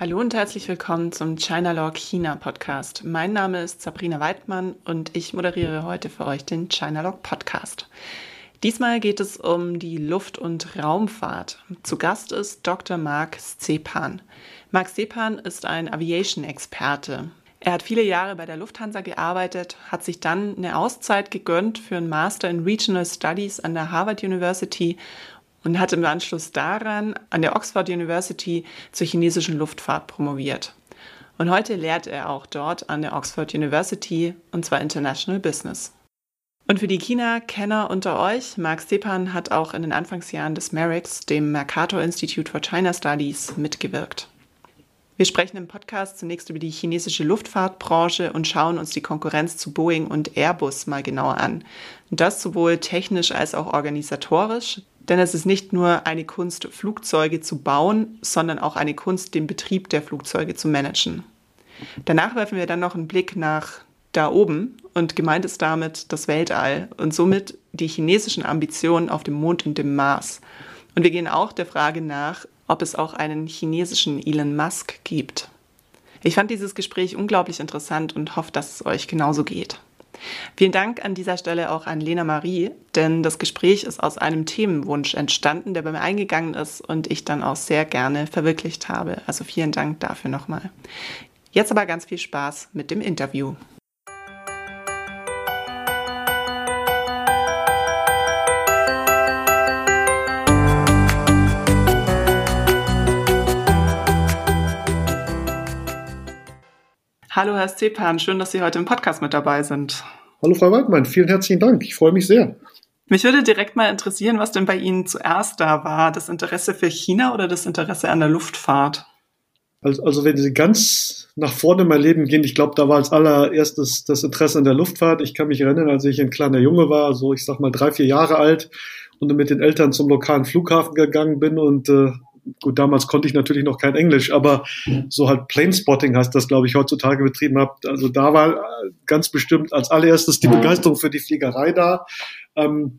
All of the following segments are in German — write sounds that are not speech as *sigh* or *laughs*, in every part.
Hallo und herzlich willkommen zum China Law China Podcast. Mein Name ist Sabrina Weidmann und ich moderiere heute für euch den China Law Podcast. Diesmal geht es um die Luft- und Raumfahrt. Zu Gast ist Dr. Marc Stepan. Marc Stepan ist ein Aviation-Experte. Er hat viele Jahre bei der Lufthansa gearbeitet, hat sich dann eine Auszeit gegönnt für einen Master in Regional Studies an der Harvard University und hat im Anschluss daran an der Oxford University zur chinesischen Luftfahrt promoviert. Und heute lehrt er auch dort an der Oxford University und zwar International Business. Und für die China-Kenner unter euch, Mark Stepan hat auch in den Anfangsjahren des MERICS, dem Mercator Institute for China Studies, mitgewirkt. Wir sprechen im Podcast zunächst über die chinesische Luftfahrtbranche und schauen uns die Konkurrenz zu Boeing und Airbus mal genauer an. Das sowohl technisch als auch organisatorisch, denn es ist nicht nur eine Kunst, Flugzeuge zu bauen, sondern auch eine Kunst, den Betrieb der Flugzeuge zu managen. Danach werfen wir dann noch einen Blick nach da oben und gemeint ist damit das Weltall und somit die chinesischen Ambitionen auf dem Mond und dem Mars. Und wir gehen auch der Frage nach, ob es auch einen chinesischen Elon Musk gibt. Ich fand dieses Gespräch unglaublich interessant und hoffe, dass es euch genauso geht. Vielen Dank an dieser Stelle auch an Lena Marie, denn das Gespräch ist aus einem Themenwunsch entstanden, der bei mir eingegangen ist und ich dann auch sehr gerne verwirklicht habe. Also vielen Dank dafür nochmal. Jetzt aber ganz viel Spaß mit dem Interview. Hallo, Herr Stepan, schön, dass Sie heute im Podcast mit dabei sind. Hallo, Frau Waldmann, vielen herzlichen Dank. Ich freue mich sehr. Mich würde direkt mal interessieren, was denn bei Ihnen zuerst da war. Das Interesse für China oder das Interesse an der Luftfahrt? Also, also wenn Sie ganz nach vorne in mein Leben gehen, ich glaube, da war als allererstes das Interesse an der Luftfahrt. Ich kann mich erinnern, als ich ein kleiner Junge war, so ich sag mal drei, vier Jahre alt und mit den Eltern zum lokalen Flughafen gegangen bin und äh, gut, damals konnte ich natürlich noch kein Englisch, aber so halt Planespotting heißt das, glaube ich, heutzutage betrieben habt. Also da war äh, ganz bestimmt als allererstes die Begeisterung für die Fliegerei da. Ähm,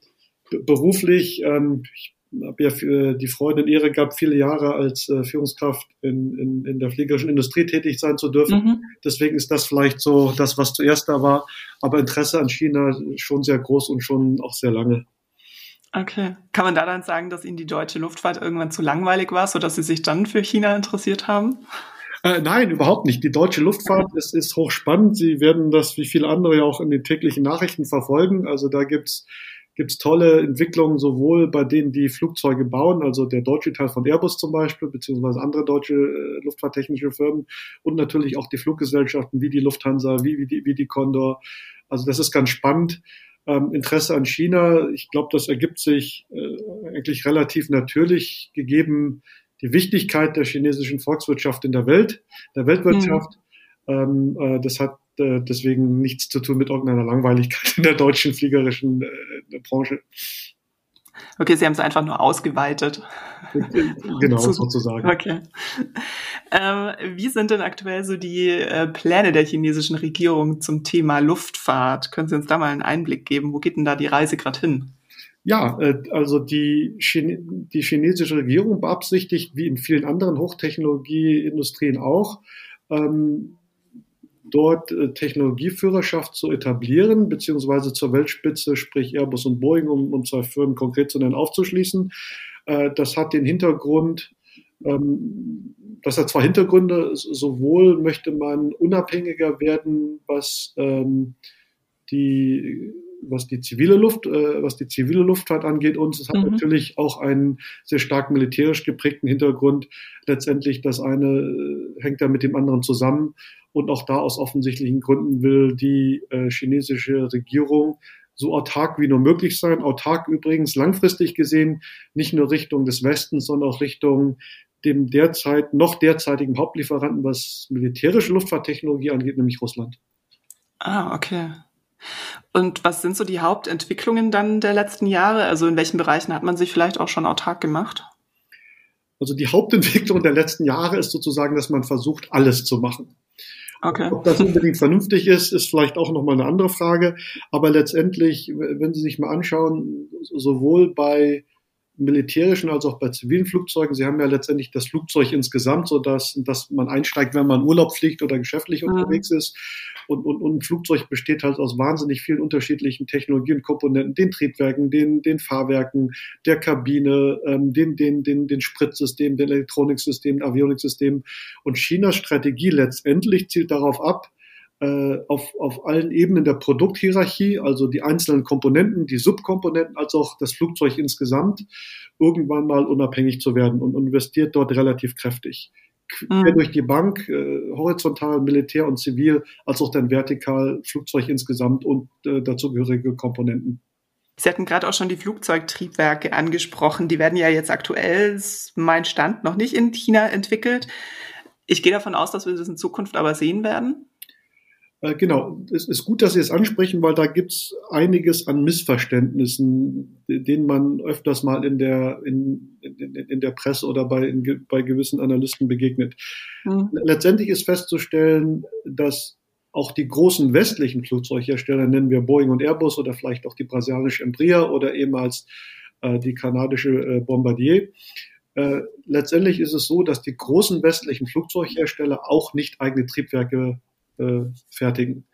beruflich, ähm, ich habe ja für die Freude und Ehre gehabt, viele Jahre als äh, Führungskraft in, in, in der fliegerischen Industrie tätig sein zu dürfen. Mhm. Deswegen ist das vielleicht so das, was zuerst da war. Aber Interesse an China schon sehr groß und schon auch sehr lange. Okay. Kann man da dann sagen, dass Ihnen die deutsche Luftfahrt irgendwann zu langweilig war, sodass Sie sich dann für China interessiert haben? Äh, nein, überhaupt nicht. Die deutsche Luftfahrt ist, ist hochspannend. Sie werden das wie viele andere ja auch in den täglichen Nachrichten verfolgen. Also da gibt's gibt's tolle Entwicklungen, sowohl bei denen, die Flugzeuge bauen, also der deutsche Teil von Airbus zum Beispiel, beziehungsweise andere deutsche äh, luftfahrttechnische Firmen und natürlich auch die Fluggesellschaften wie die Lufthansa, wie, wie, die, wie die Condor. Also das ist ganz spannend ähm, Interesse an China. Ich glaube, das ergibt sich äh, eigentlich relativ natürlich, gegeben die Wichtigkeit der chinesischen Volkswirtschaft in der Welt, der Weltwirtschaft. Mhm. Ähm, äh, das hat äh, deswegen nichts zu tun mit irgendeiner Langweiligkeit in der deutschen fliegerischen äh, Branche. Okay, Sie haben es einfach nur ausgeweitet. Genau, *laughs* sozusagen. Okay. Ähm, wie sind denn aktuell so die äh, Pläne der chinesischen Regierung zum Thema Luftfahrt? Können Sie uns da mal einen Einblick geben? Wo geht denn da die Reise gerade hin? Ja, äh, also die, Chine die chinesische Regierung beabsichtigt, wie in vielen anderen Hochtechnologieindustrien auch, ähm, dort äh, Technologieführerschaft zu etablieren, beziehungsweise zur Weltspitze, sprich Airbus und Boeing, um, um zwei Firmen konkret zu nennen, aufzuschließen. Äh, das hat den Hintergrund, ähm, das hat zwei Hintergründe. Sowohl möchte man unabhängiger werden, was ähm, die was die zivile Luft, äh, was die zivile Luftfahrt angeht. Und es hat mhm. natürlich auch einen sehr stark militärisch geprägten Hintergrund. Letztendlich das eine äh, hängt da mit dem anderen zusammen. Und auch da aus offensichtlichen Gründen will die äh, chinesische Regierung so autark wie nur möglich sein. Autark übrigens langfristig gesehen nicht nur Richtung des Westens, sondern auch Richtung dem derzeit noch derzeitigen Hauptlieferanten, was militärische Luftfahrttechnologie angeht, nämlich Russland. Ah, okay. Und was sind so die Hauptentwicklungen dann der letzten Jahre? Also in welchen Bereichen hat man sich vielleicht auch schon autark gemacht? Also die Hauptentwicklung der letzten Jahre ist sozusagen, dass man versucht, alles zu machen. Okay. Ob das unbedingt vernünftig ist, ist vielleicht auch nochmal eine andere Frage. Aber letztendlich, wenn Sie sich mal anschauen, sowohl bei militärischen als auch bei zivilen Flugzeugen. Sie haben ja letztendlich das Flugzeug insgesamt, so dass, dass man einsteigt, wenn man Urlaub fliegt oder geschäftlich mhm. unterwegs ist. Und, und, und ein Flugzeug besteht halt aus wahnsinnig vielen unterschiedlichen Technologien und Komponenten, den Triebwerken, den, den Fahrwerken, der Kabine, ähm, den, den, den, den Spritzsystemen, den Elektroniksystemen, Avioniksystem. Und Chinas Strategie letztendlich zielt darauf ab, äh, auf, auf allen Ebenen der Produkthierarchie, also die einzelnen Komponenten, die Subkomponenten, als auch das Flugzeug insgesamt, irgendwann mal unabhängig zu werden und investiert dort relativ kräftig. Mhm. Quer durch die Bank, äh, horizontal, Militär und Zivil, als auch dann vertikal, Flugzeug insgesamt und äh, dazugehörige Komponenten. Sie hatten gerade auch schon die Flugzeugtriebwerke angesprochen. Die werden ja jetzt aktuell, mein Stand, noch nicht in China entwickelt. Ich gehe davon aus, dass wir das in Zukunft aber sehen werden. Äh, genau, es ist gut, dass Sie es ansprechen, weil da gibt es einiges an Missverständnissen, denen man öfters mal in der, in, in, in der Presse oder bei, in, bei gewissen Analysten begegnet. Mhm. Letztendlich ist festzustellen, dass auch die großen westlichen Flugzeughersteller, nennen wir Boeing und Airbus oder vielleicht auch die brasilianische Embraer oder ehemals äh, die kanadische äh, Bombardier, äh, letztendlich ist es so, dass die großen westlichen Flugzeughersteller auch nicht eigene Triebwerke äh, fertigen.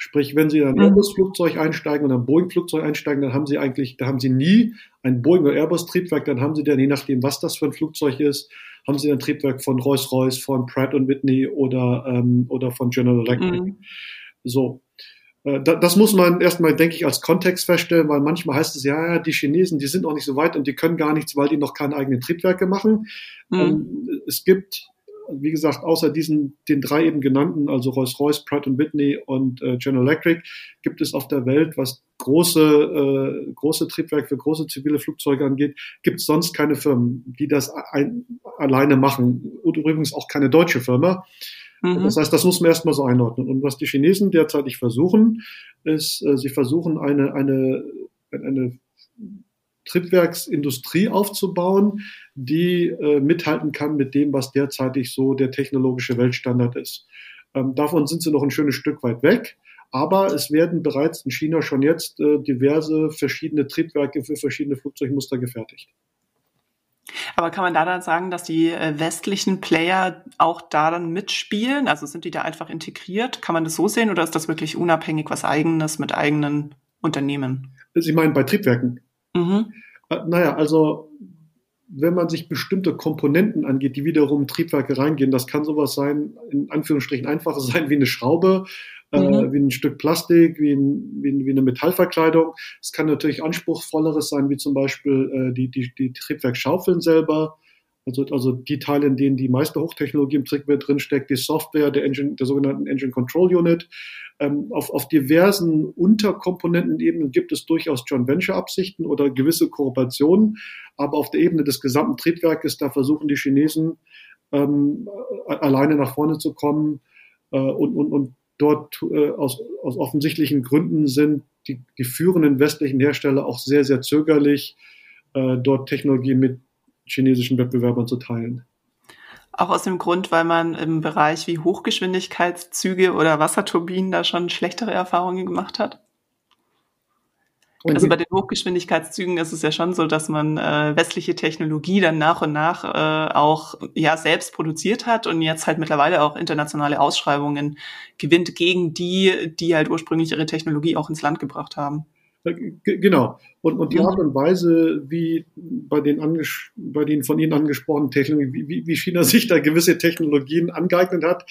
Sprich, wenn Sie in ein mhm. Airbus-Flugzeug einsteigen und ein Boeing-Flugzeug einsteigen, dann haben Sie eigentlich, da haben Sie nie ein Boeing- oder Airbus-Triebwerk, dann haben Sie dann, je nachdem, was das für ein Flugzeug ist, haben Sie ein Triebwerk von Rolls-Royce, von Pratt Whitney oder, ähm, oder von General Electric. Mhm. So. Äh, das muss man erstmal, denke ich, als Kontext feststellen, weil manchmal heißt es, ja, die Chinesen, die sind noch nicht so weit und die können gar nichts, weil die noch keine eigenen Triebwerke machen. Mhm. Ähm, es gibt wie gesagt, außer diesen, den drei eben genannten, also Rolls-Royce, Pratt Whitney und äh, General Electric, gibt es auf der Welt, was große, äh, große Triebwerke für große zivile Flugzeuge angeht, gibt es sonst keine Firmen, die das ein, alleine machen. Und übrigens auch keine deutsche Firma. Mhm. Das heißt, das muss man erstmal so einordnen. Und was die Chinesen derzeitig versuchen, ist, äh, sie versuchen eine, eine, eine Triebwerksindustrie aufzubauen, die äh, mithalten kann mit dem, was derzeitig so der technologische Weltstandard ist. Ähm, davon sind sie noch ein schönes Stück weit weg. Aber es werden bereits in China schon jetzt äh, diverse verschiedene Triebwerke für verschiedene Flugzeugmuster gefertigt. Aber kann man da dann sagen, dass die äh, westlichen Player auch da dann mitspielen? Also sind die da einfach integriert? Kann man das so sehen oder ist das wirklich unabhängig was eigenes mit eigenen Unternehmen? Sie meinen bei Triebwerken? Mhm. Äh, naja, also wenn man sich bestimmte Komponenten angeht, die wiederum Triebwerke reingehen, das kann sowas sein, in Anführungsstrichen einfacher *laughs* sein wie eine Schraube, äh, mhm. äh, wie ein Stück Plastik, wie, ein, wie, wie, eine Metallverkleidung. Es kann natürlich anspruchsvolleres sein, wie zum Beispiel äh, die, die, die Triebwerkschaufeln selber. Also, also die Teile, in denen die meiste Hochtechnologie im Triebwerk drinsteckt, die Software der, Engine, der sogenannten Engine Control Unit. Ähm, auf, auf diversen Unterkomponentenebenen gibt es durchaus Joint Venture Absichten oder gewisse Kooperationen, aber auf der Ebene des gesamten Triebwerkes, da versuchen die Chinesen ähm, alleine nach vorne zu kommen äh, und, und, und dort äh, aus, aus offensichtlichen Gründen sind die, die führenden westlichen Hersteller auch sehr, sehr zögerlich, äh, dort Technologie mit chinesischen Wettbewerbern zu teilen. Auch aus dem Grund, weil man im Bereich wie Hochgeschwindigkeitszüge oder Wasserturbinen da schon schlechtere Erfahrungen gemacht hat? Und also bei den Hochgeschwindigkeitszügen ist es ja schon so, dass man äh, westliche Technologie dann nach und nach äh, auch ja selbst produziert hat und jetzt halt mittlerweile auch internationale Ausschreibungen gewinnt gegen die, die halt ursprünglich ihre Technologie auch ins Land gebracht haben. Äh, genau. Und, und die. Art und Weise, wie bei den, anges bei den von Ihnen angesprochenen Technologien, wie, wie China *laughs* sich da gewisse Technologien angeeignet hat,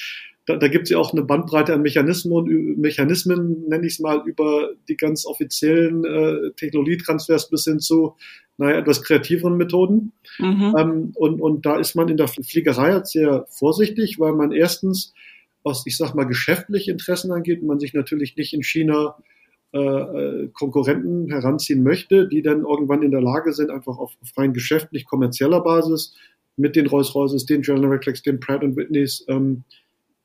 da, da gibt es ja auch eine Bandbreite an Mechanismen, Mechanismen nenne ich es mal, über die ganz offiziellen äh, Technologietransfers bis hin zu naja, etwas kreativeren Methoden. Mhm. Ähm, und, und da ist man in der Fliegerei halt sehr vorsichtig, weil man erstens, was ich sag mal geschäftliche Interessen angeht, man sich natürlich nicht in China äh, äh, Konkurrenten heranziehen möchte, die dann irgendwann in der Lage sind, einfach auf, auf rein geschäftlich kommerzieller Basis mit den Rolls-Royces, den General Electrics, den Pratt Whitneys ähm,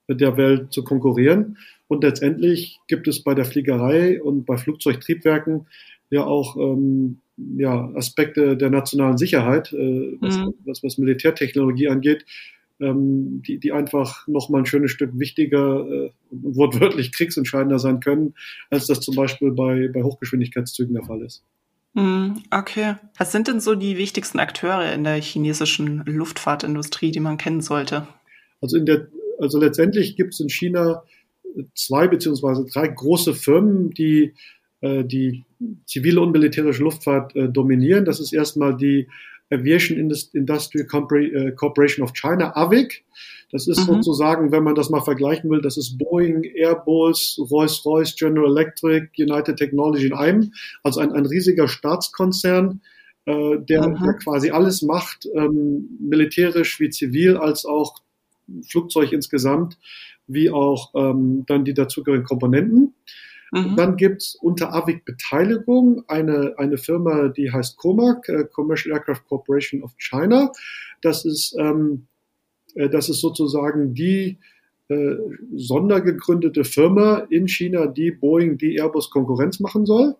der Welt zu konkurrieren. Und letztendlich gibt es bei der Fliegerei und bei Flugzeugtriebwerken ja auch ähm, ja, Aspekte der nationalen Sicherheit, äh, was, mhm. was, was Militärtechnologie angeht, ähm, die, die einfach noch mal ein schönes Stück wichtiger äh, und wortwörtlich kriegsentscheidender sein können, als das zum Beispiel bei, bei Hochgeschwindigkeitszügen der Fall ist. Hm, okay. Was sind denn so die wichtigsten Akteure in der chinesischen Luftfahrtindustrie, die man kennen sollte? Also in der, also letztendlich gibt es in China zwei beziehungsweise drei große Firmen, die äh, die zivile und militärische Luftfahrt äh, dominieren. Das ist erstmal die Aviation Industrial äh, Corporation of China, AVIC. Das ist mhm. sozusagen, wenn man das mal vergleichen will, das ist Boeing, Airbus, Rolls-Royce, General Electric, United Technology in einem. Also ein, ein riesiger Staatskonzern, äh, der, der, quasi alles macht, ähm, militärisch wie zivil, als auch Flugzeug insgesamt, wie auch ähm, dann die dazugehörigen Komponenten. Mhm. Dann gibt's unter AVIC Beteiligung eine, eine Firma, die heißt COMAC, äh, Commercial Aircraft Corporation of China. Das ist, ähm, äh, das ist sozusagen die äh, sondergegründete Firma in China, die Boeing, die Airbus Konkurrenz machen soll.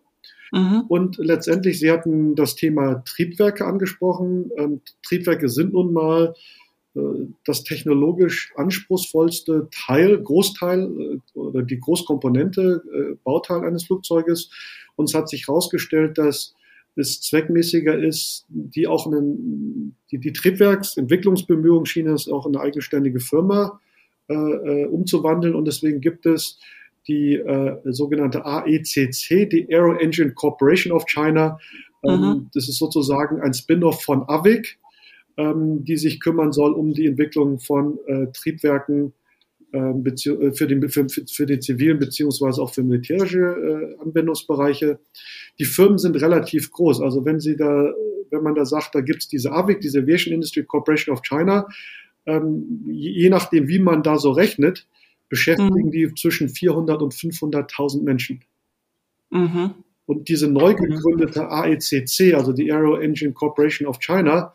Mhm. Und letztendlich, Sie hatten das Thema Triebwerke angesprochen. Ähm, Triebwerke sind nun mal das technologisch anspruchsvollste Teil, Großteil äh, oder die Großkomponente, äh, Bauteil eines Flugzeuges. Und es hat sich herausgestellt, dass es zweckmäßiger ist, die auch einen, die, die Triebwerksentwicklungsbemühungen Chinas auch in eine eigenständige Firma äh, umzuwandeln. Und deswegen gibt es die äh, sogenannte AECC, die Aero Engine Corporation of China. Ähm. Das ist sozusagen ein Spin-off von AVIC ähm, die sich kümmern soll um die Entwicklung von äh, Triebwerken ähm, äh, für, den, für, für den zivilen beziehungsweise auch für militärische äh, Anwendungsbereiche. Die Firmen sind relativ groß. Also wenn Sie da, wenn man da sagt, da gibt es diese AVIC, diese Aviation Industry Corporation of China, ähm, je nachdem, wie man da so rechnet, beschäftigen mhm. die zwischen 400 und 500.000 Menschen. Mhm. Und diese neu gegründete AECC, also die Aero Engine Corporation of China,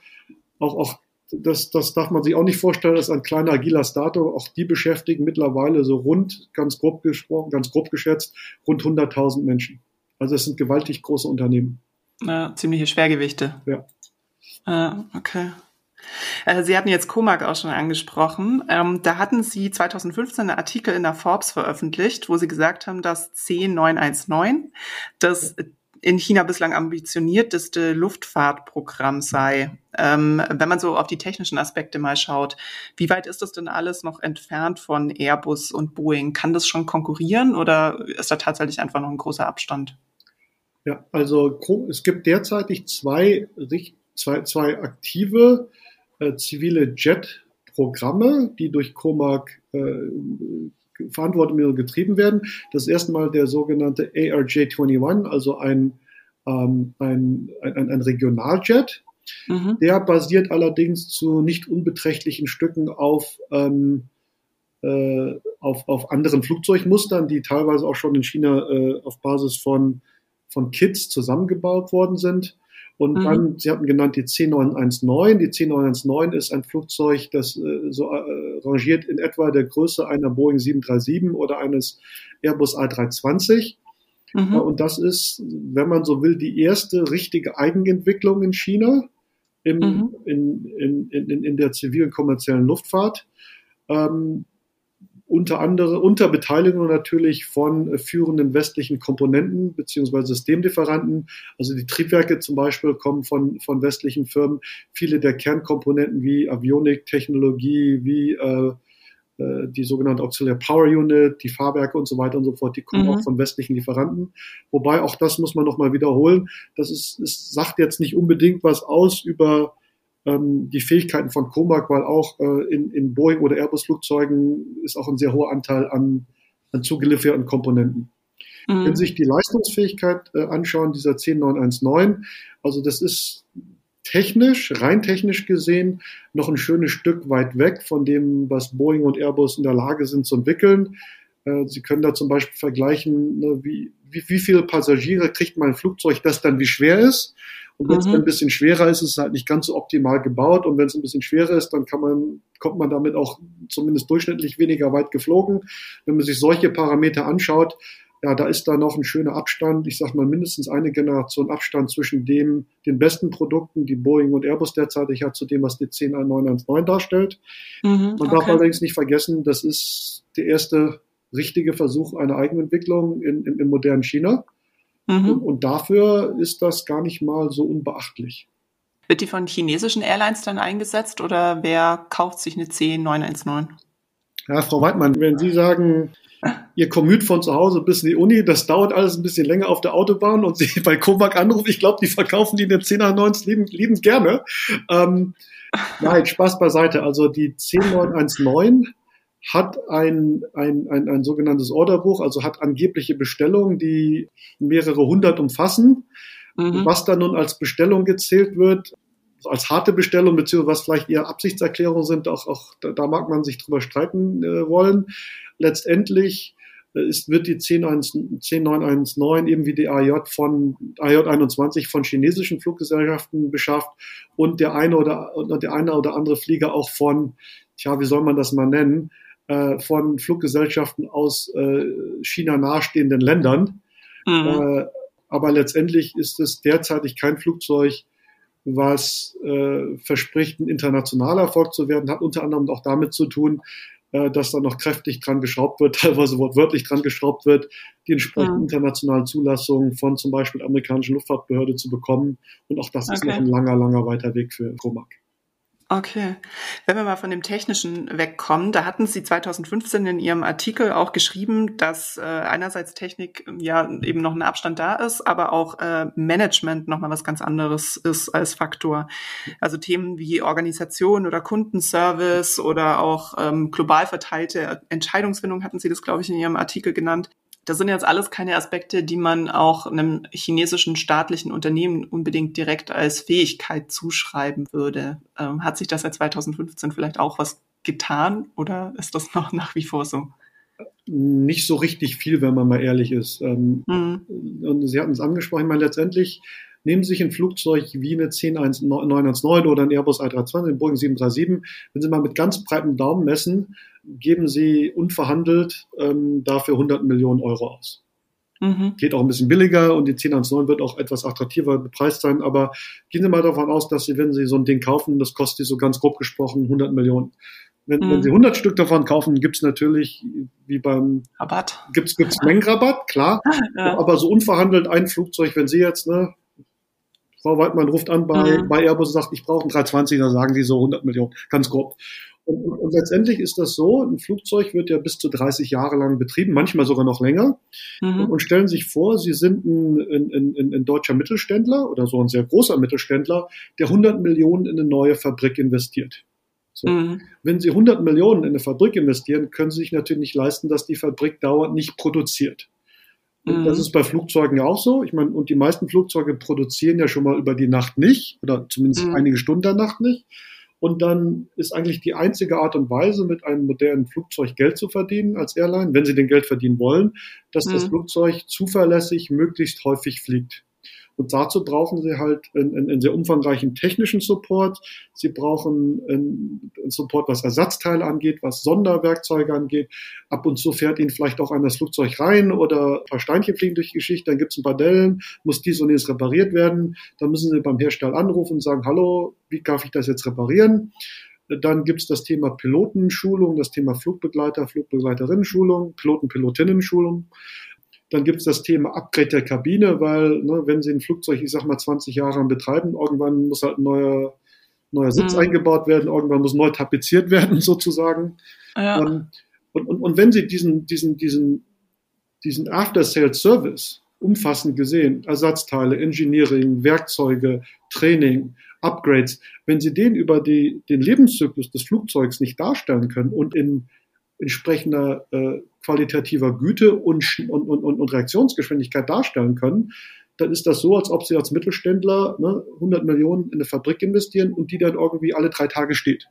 auch, auch das, das darf man sich auch nicht vorstellen, dass ein kleiner agiler Startup, auch die beschäftigen mittlerweile so rund, ganz grob gesprochen, ganz grob geschätzt, rund 100.000 Menschen. Also es sind gewaltig große Unternehmen. Ja, ziemliche Schwergewichte. Ja. Ah, okay. Äh, Sie hatten jetzt Comac auch schon angesprochen. Ähm, da hatten Sie 2015 einen Artikel in der Forbes veröffentlicht, wo Sie gesagt haben, dass C919, das in China bislang ambitionierteste Luftfahrtprogramm sei. Ähm, wenn man so auf die technischen Aspekte mal schaut, wie weit ist das denn alles noch entfernt von Airbus und Boeing? Kann das schon konkurrieren oder ist da tatsächlich einfach noch ein großer Abstand? Ja, also es gibt derzeitig zwei, zwei, zwei aktive äh, zivile Jet-Programme, die durch Comac äh, Verantwortung getrieben werden. Das erste Mal der sogenannte ARJ21, also ein, ähm, ein, ein, ein Regionaljet. Mhm. Der basiert allerdings zu nicht unbeträchtlichen Stücken auf, ähm, äh, auf, auf anderen Flugzeugmustern, die teilweise auch schon in China äh, auf Basis von, von Kits zusammengebaut worden sind. Und mhm. dann, Sie hatten genannt die C919. Die C919 ist ein Flugzeug, das äh, so äh, rangiert in etwa der Größe einer Boeing 737 oder eines Airbus A320. Mhm. Und das ist, wenn man so will, die erste richtige Eigenentwicklung in China im, mhm. in, in, in, in der zivilen kommerziellen Luftfahrt. Ähm, unter anderem unter Beteiligung natürlich von führenden westlichen Komponenten beziehungsweise Systemlieferanten. Also die Triebwerke zum Beispiel kommen von, von westlichen Firmen. Viele der Kernkomponenten wie Avionik-Technologie, wie äh, äh, die sogenannte Auxiliary Power Unit, die Fahrwerke und so weiter und so fort, die kommen mhm. auch von westlichen Lieferanten. Wobei auch das muss man nochmal wiederholen. Das ist, es sagt jetzt nicht unbedingt was aus über ähm, die Fähigkeiten von Comac, weil auch äh, in, in Boeing oder Airbus-Flugzeugen ist auch ein sehr hoher Anteil an, an zugelieferten Komponenten. Mhm. Wenn Sie sich die Leistungsfähigkeit äh, anschauen, dieser 10919, also das ist technisch, rein technisch gesehen, noch ein schönes Stück weit weg von dem, was Boeing und Airbus in der Lage sind zu entwickeln. Äh, Sie können da zum Beispiel vergleichen, ne, wie, wie, wie viele Passagiere kriegt mein Flugzeug, das dann wie schwer ist. Und wenn es mhm. ein bisschen schwerer ist, ist es halt nicht ganz so optimal gebaut. Und wenn es ein bisschen schwerer ist, dann kann man, kommt man damit auch zumindest durchschnittlich weniger weit geflogen. Wenn man sich solche Parameter anschaut, ja, da ist da noch ein schöner Abstand. Ich sag mal mindestens eine Generation Abstand zwischen dem, den besten Produkten, die Boeing und Airbus derzeitig hat, zu dem, was die 10919 darstellt. Mhm, man darf allerdings nicht vergessen, das ist der erste richtige Versuch einer Eigenentwicklung in, in, im modernen China. Mhm. Und, dafür ist das gar nicht mal so unbeachtlich. Wird die von chinesischen Airlines dann eingesetzt oder wer kauft sich eine C919? Ja, Frau Weidmann, wenn Sie sagen, Ihr Commute von zu Hause bis in die Uni, das dauert alles ein bisschen länger auf der Autobahn und *laughs* Sie bei Kovac anrufen, ich glaube, die verkaufen die in den 10er 90 liebend, liebend gerne. Ähm, nein, Spaß beiseite. Also die 10919 hat ein, ein, ein, ein sogenanntes Orderbuch, also hat angebliche Bestellungen, die mehrere hundert umfassen. Mhm. Was da nun als Bestellung gezählt wird, als harte Bestellung, beziehungsweise was vielleicht eher Absichtserklärungen sind, auch, auch da, da mag man sich drüber streiten äh, wollen. Letztendlich äh, ist, wird die 10919 eben wie die AJ von AJ21 von chinesischen Fluggesellschaften beschafft und der eine oder der eine oder andere Flieger auch von, tja, wie soll man das mal nennen, äh, von Fluggesellschaften aus äh, China nahestehenden Ländern. Mhm. Äh, aber letztendlich ist es derzeitig kein Flugzeug, was äh, verspricht, ein internationaler Erfolg zu werden, hat unter anderem auch damit zu tun, äh, dass da noch kräftig dran geschraubt wird, *laughs* teilweise wortwörtlich dran geschraubt wird, die entsprechenden mhm. internationalen Zulassungen von zum Beispiel amerikanischen Luftfahrtbehörde zu bekommen. Und auch das okay. ist noch ein langer, langer weiter Weg für Comac. Okay. Wenn wir mal von dem Technischen wegkommen, da hatten Sie 2015 in Ihrem Artikel auch geschrieben, dass äh, einerseits Technik ja eben noch ein Abstand da ist, aber auch äh, Management nochmal was ganz anderes ist als Faktor. Also Themen wie Organisation oder Kundenservice oder auch ähm, global verteilte Entscheidungsfindung hatten Sie das, glaube ich, in Ihrem Artikel genannt. Das sind jetzt alles keine Aspekte, die man auch einem chinesischen staatlichen Unternehmen unbedingt direkt als Fähigkeit zuschreiben würde. Ähm, hat sich das seit 2015 vielleicht auch was getan oder ist das noch nach wie vor so? Nicht so richtig viel, wenn man mal ehrlich ist. Ähm, mhm. Und Sie hatten es angesprochen, meine, letztendlich nehmen Sie sich ein Flugzeug wie eine 10919 oder ein Airbus A320, ein Boeing 737, wenn Sie mal mit ganz breitem Daumen messen, geben Sie unverhandelt ähm, dafür 100 Millionen Euro aus. Mhm. Geht auch ein bisschen billiger und die 1019 wird auch etwas attraktiver bepreist sein, aber gehen Sie mal davon aus, dass Sie, wenn Sie so ein Ding kaufen, das kostet Sie so ganz grob gesprochen 100 Millionen. Wenn, mhm. wenn Sie 100 Stück davon kaufen, gibt's natürlich, wie beim Rabatt, gibt's gibt's Mengenrabatt, klar. *laughs* ja. Aber so unverhandelt ein Flugzeug, wenn Sie jetzt ne, Frau Weidmann ruft an bei, mhm. bei Airbus und sagt, ich brauche einen 320, da sagen die so 100 Millionen, ganz grob. Und, und, und, letztendlich ist das so, ein Flugzeug wird ja bis zu 30 Jahre lang betrieben, manchmal sogar noch länger. Mhm. Und stellen sich vor, Sie sind ein, ein, ein, ein, deutscher Mittelständler oder so ein sehr großer Mittelständler, der 100 Millionen in eine neue Fabrik investiert. So. Mhm. Wenn Sie 100 Millionen in eine Fabrik investieren, können Sie sich natürlich nicht leisten, dass die Fabrik dauernd nicht produziert. Und das mhm. ist bei Flugzeugen ja auch so. Ich meine, und die meisten Flugzeuge produzieren ja schon mal über die Nacht nicht oder zumindest mhm. einige Stunden der Nacht nicht. Und dann ist eigentlich die einzige Art und Weise, mit einem modernen Flugzeug Geld zu verdienen als Airline, wenn sie den Geld verdienen wollen, dass mhm. das Flugzeug zuverlässig möglichst häufig fliegt. Und dazu brauchen sie halt einen, einen sehr umfangreichen technischen Support. Sie brauchen einen, Support, was Ersatzteile angeht, was Sonderwerkzeuge angeht. Ab und zu fährt ihnen vielleicht auch ein das Flugzeug rein oder ein paar Steinchen fliegen durch die Geschichte. Dann gibt es ein paar Dellen, muss dies und jenes repariert werden. Dann müssen sie beim Hersteller anrufen und sagen, hallo, wie darf ich das jetzt reparieren? Dann gibt es das Thema Pilotenschulung, das Thema Flugbegleiter, Flugbegleiterinnen-Schulung, Piloten, Pilotinnen-Schulung. Dann gibt es das Thema Upgrade der Kabine, weil ne, wenn Sie ein Flugzeug, ich sag mal, 20 Jahre betreiben, irgendwann muss halt ein neuer, neuer Sitz mhm. eingebaut werden, irgendwann muss neu tapeziert werden, *laughs* sozusagen. Ja. Ähm, und, und, und wenn Sie diesen, diesen, diesen, diesen After-Sales-Service umfassend gesehen, Ersatzteile, Engineering, Werkzeuge, Training, Upgrades, wenn Sie den über die, den Lebenszyklus des Flugzeugs nicht darstellen können und in entsprechender äh, qualitativer Güte und, und, und, und Reaktionsgeschwindigkeit darstellen können, dann ist das so, als ob sie als Mittelständler ne, 100 Millionen in eine Fabrik investieren und die dann irgendwie alle drei Tage steht.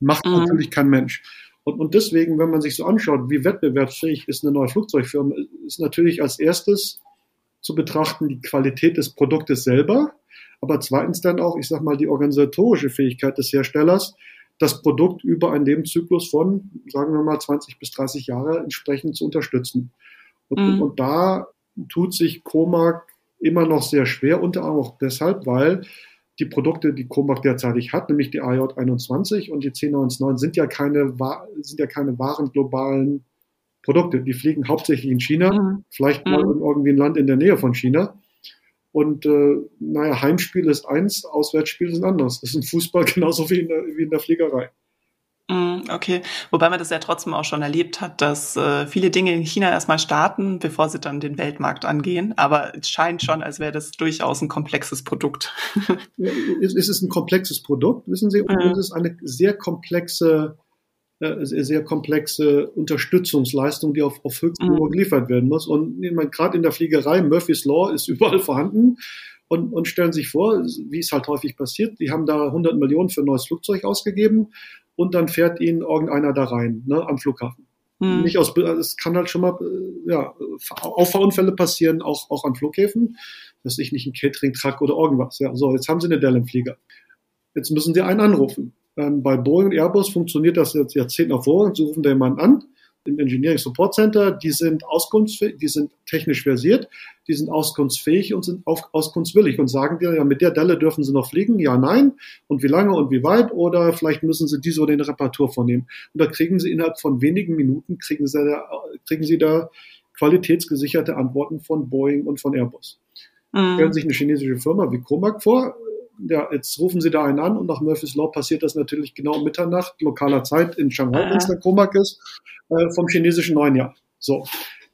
Macht mhm. natürlich kein Mensch. Und, und deswegen, wenn man sich so anschaut, wie wettbewerbsfähig ist eine neue Flugzeugfirma, ist natürlich als erstes zu betrachten die Qualität des Produktes selber, aber zweitens dann auch, ich sag mal, die organisatorische Fähigkeit des Herstellers, das Produkt über einen Lebenszyklus von, sagen wir mal, 20 bis 30 Jahre entsprechend zu unterstützen. Und, mhm. und da tut sich Comac immer noch sehr schwer, unter anderem auch deshalb, weil die Produkte, die Comac derzeitig hat, nämlich die AJ21 und die 1099, sind ja keine, sind ja keine wahren globalen Produkte. Die fliegen hauptsächlich in China, mhm. vielleicht mal mhm. in irgendwie ein Land in der Nähe von China. Und äh, naja, Heimspiel ist eins, Auswärtsspiel ist ein anderes. Das ist im Fußball *laughs* genauso wie in der, wie in der Fliegerei. Mhm, okay, wobei man das ja trotzdem auch schon erlebt hat, dass äh, viele Dinge in China erstmal starten, bevor sie dann den Weltmarkt angehen. Aber es scheint schon, als wäre das durchaus ein komplexes Produkt. *laughs* es ist ein komplexes Produkt, wissen Sie, und mhm. es ist eine sehr komplexe äh, sehr komplexe Unterstützungsleistung, die auf, auf höchstem Niveau mhm. geliefert werden muss. Und gerade in der Fliegerei, Murphy's Law ist *laughs* überall vorhanden. Und, und stellen sich vor, wie es halt häufig passiert, die haben da 100 Millionen für ein neues Flugzeug ausgegeben und dann fährt ihnen irgendeiner da rein, ne, am Flughafen. Hm. Nicht aus, es kann halt schon mal, äh, ja, Auffahrunfälle passieren, auch, auch an Flughäfen. Dass ich nicht ein Catering-Truck oder irgendwas. Ja, so, jetzt haben sie eine Dell im Flieger. Jetzt müssen sie einen anrufen. Ähm, bei Boeing und Airbus funktioniert das jetzt Jahrzehnte hervorragend. Sie rufen da jemanden an im Engineering Support Center, die sind auskunftsfähig, die sind technisch versiert, die sind auskunftsfähig und sind auch auskunftswillig und sagen dir, ja, mit der Delle dürfen sie noch fliegen, ja, nein, und wie lange und wie weit, oder vielleicht müssen sie diese oder eine Reparatur vornehmen. Und da kriegen sie innerhalb von wenigen Minuten, kriegen sie da, kriegen sie da qualitätsgesicherte Antworten von Boeing und von Airbus. Mhm. Stellen sich eine chinesische Firma wie Comac vor, ja, jetzt rufen Sie da einen an und nach Murphy's Law passiert das natürlich genau um Mitternacht, lokaler Zeit in Shanghai, wenn es der Comac ist, äh, vom chinesischen Neujahr. So.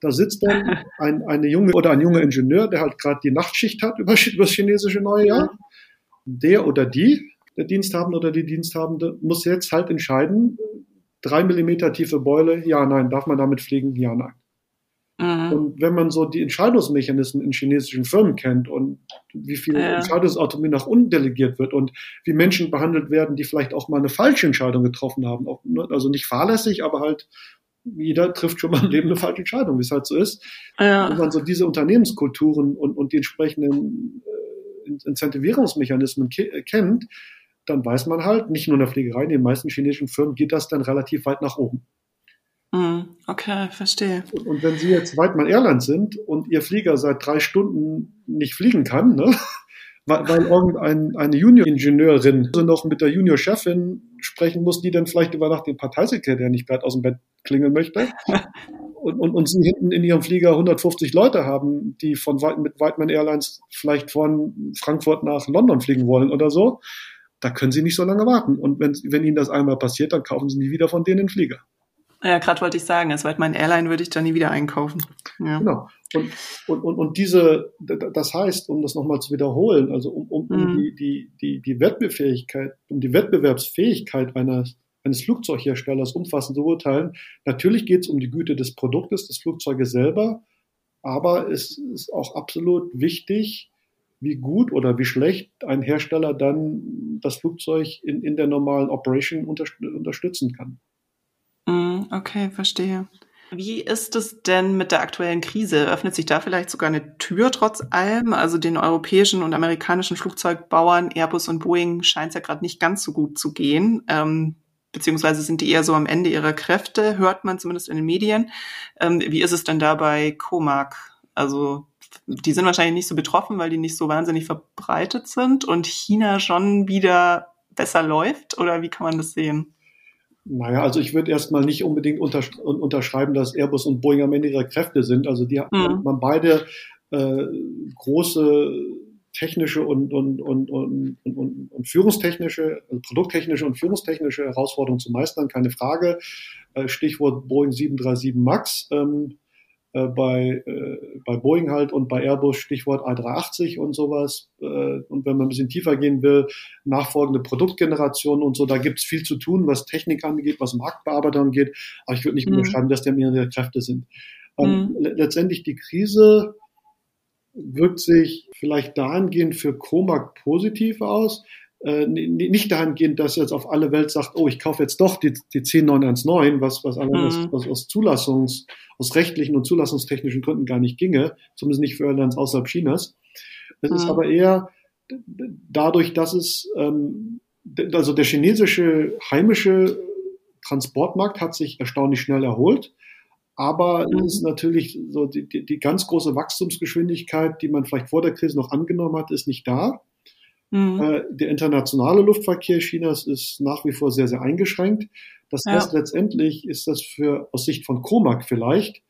Da sitzt dann *laughs* ein, eine junge oder ein junger Ingenieur, der halt gerade die Nachtschicht hat über, *laughs* über das chinesische Neujahr. Der oder die, der Diensthabende oder die Diensthabende, muss jetzt halt entscheiden, drei Millimeter tiefe Beule, ja, nein, darf man damit fliegen, ja, nein. Mhm. Und wenn man so die Entscheidungsmechanismen in chinesischen Firmen kennt und wie viel ja. Entscheidungsautonomie nach unten delegiert wird und wie Menschen behandelt werden, die vielleicht auch mal eine falsche Entscheidung getroffen haben, ne, also nicht fahrlässig, aber halt jeder trifft schon mal im Leben eine falsche Entscheidung, wie es halt so ist. Ja. Wenn man so diese Unternehmenskulturen und, und die entsprechenden äh, Incentivierungsmechanismen ke kennt, dann weiß man halt, nicht nur in der Fliegerei, in den meisten chinesischen Firmen geht das dann relativ weit nach oben. Hm, okay, verstehe. Und wenn Sie jetzt Weidmann Airlines sind und Ihr Flieger seit drei Stunden nicht fliegen kann, ne, *laughs* weil, weil irgendeine eine Junior-Ingenieurin noch mit der Junior-Chefin sprechen muss, die dann vielleicht über Nacht den Parteisekretär nicht gerade aus dem Bett klingeln möchte. *laughs* Und, und, und sie hinten in ihrem Flieger 150 Leute haben, die von mit Weidmann Airlines vielleicht von Frankfurt nach London fliegen wollen oder so, da können sie nicht so lange warten. Und wenn, wenn ihnen das einmal passiert, dann kaufen sie nie wieder von denen den Flieger. Ja, gerade wollte ich sagen, als mein Airline würde ich da nie wieder einkaufen. Ja. Genau. Und, und, und, und diese, das heißt, um das nochmal zu wiederholen, also um, um, um mhm. die, die, die, die Wettbewerbsfähigkeit, um die Wettbewerbsfähigkeit eines, eines Flugzeugherstellers umfassend zu urteilen, natürlich geht es um die Güte des Produktes, des Flugzeuges selber, aber es ist auch absolut wichtig, wie gut oder wie schlecht ein Hersteller dann das Flugzeug in, in der normalen Operation unterstützen kann. Okay, verstehe. Wie ist es denn mit der aktuellen Krise? Öffnet sich da vielleicht sogar eine Tür trotz allem? Also den europäischen und amerikanischen Flugzeugbauern, Airbus und Boeing scheint es ja gerade nicht ganz so gut zu gehen. Ähm, beziehungsweise sind die eher so am Ende ihrer Kräfte, hört man zumindest in den Medien. Ähm, wie ist es denn da bei Comac? Also die sind wahrscheinlich nicht so betroffen, weil die nicht so wahnsinnig verbreitet sind und China schon wieder besser läuft? Oder wie kann man das sehen? Naja, also ich würde erstmal nicht unbedingt untersch unterschreiben, dass Airbus und Boeing am Ende ihrer Kräfte sind. Also die mhm. man beide äh, große technische und, und, und, und, und, und führungstechnische, also produkttechnische und führungstechnische Herausforderungen zu meistern, keine Frage. Äh, Stichwort Boeing 737 MAX. Ähm, äh, bei, äh, bei Boeing halt und bei Airbus Stichwort A380 und sowas. Äh, und wenn man ein bisschen tiefer gehen will, nachfolgende Produktgenerationen und so, da gibt's viel zu tun, was Technik angeht, was Marktbearbeitung angeht. Aber ich würde nicht mhm. beschreiben, dass der mehrere Kräfte sind. Ähm, mhm. Letztendlich die Krise wirkt sich vielleicht dahingehend für Comac positiv aus, äh, nicht dahingehend, dass jetzt auf alle Welt sagt, oh, ich kaufe jetzt doch die, die 10919, was, was, mhm. aus, aus, aus Zulassungs, aus rechtlichen und zulassungstechnischen Gründen gar nicht ginge, zumindest nicht für Airlines außerhalb Chinas. Es mhm. ist aber eher dadurch, dass es, ähm, also der chinesische heimische Transportmarkt hat sich erstaunlich schnell erholt. Aber mhm. es ist natürlich so die, die, die ganz große Wachstumsgeschwindigkeit, die man vielleicht vor der Krise noch angenommen hat, ist nicht da. Mhm. Äh, der internationale Luftverkehr Chinas ist nach wie vor sehr, sehr eingeschränkt. Das heißt, ja. letztendlich ist das für, aus Sicht von Comac vielleicht,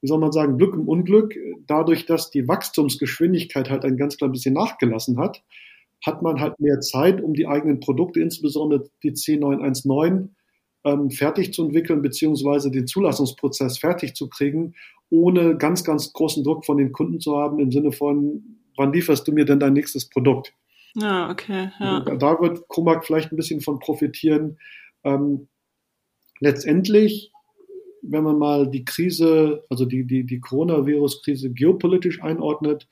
wie soll man sagen, Glück im Unglück, dadurch, dass die Wachstumsgeschwindigkeit halt ein ganz klein bisschen nachgelassen hat, hat man halt mehr Zeit, um die eigenen Produkte, insbesondere die C919, ähm, fertig zu entwickeln, beziehungsweise den Zulassungsprozess fertig zu kriegen, ohne ganz, ganz großen Druck von den Kunden zu haben, im Sinne von, wann lieferst du mir denn dein nächstes Produkt? Ja, okay. Ja. Da wird Comac vielleicht ein bisschen von profitieren. Ähm, letztendlich, wenn man mal die Krise, also die, die, die Coronavirus-Krise geopolitisch einordnet,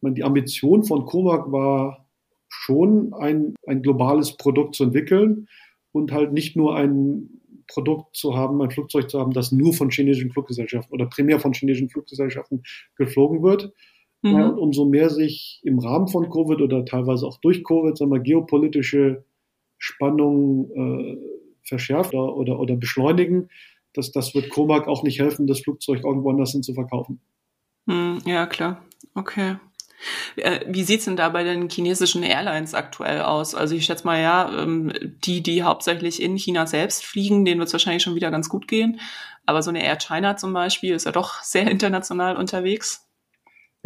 man, die Ambition von Comac war schon ein, ein globales Produkt zu entwickeln und halt nicht nur ein Produkt zu haben, ein Flugzeug zu haben, das nur von chinesischen Fluggesellschaften oder primär von chinesischen Fluggesellschaften geflogen wird. Mhm. und umso mehr sich im Rahmen von Covid oder teilweise auch durch Covid, sagen wir, geopolitische Spannungen äh, verschärft oder, oder, oder beschleunigen, das, das wird Comac auch nicht helfen, das Flugzeug irgendwo anders hin zu verkaufen. Mhm, ja, klar. Okay. Äh, wie sieht's denn da bei den chinesischen Airlines aktuell aus? Also ich schätze mal, ja, ähm, die, die hauptsächlich in China selbst fliegen, denen wird es wahrscheinlich schon wieder ganz gut gehen. Aber so eine Air China zum Beispiel ist ja doch sehr *laughs* international unterwegs.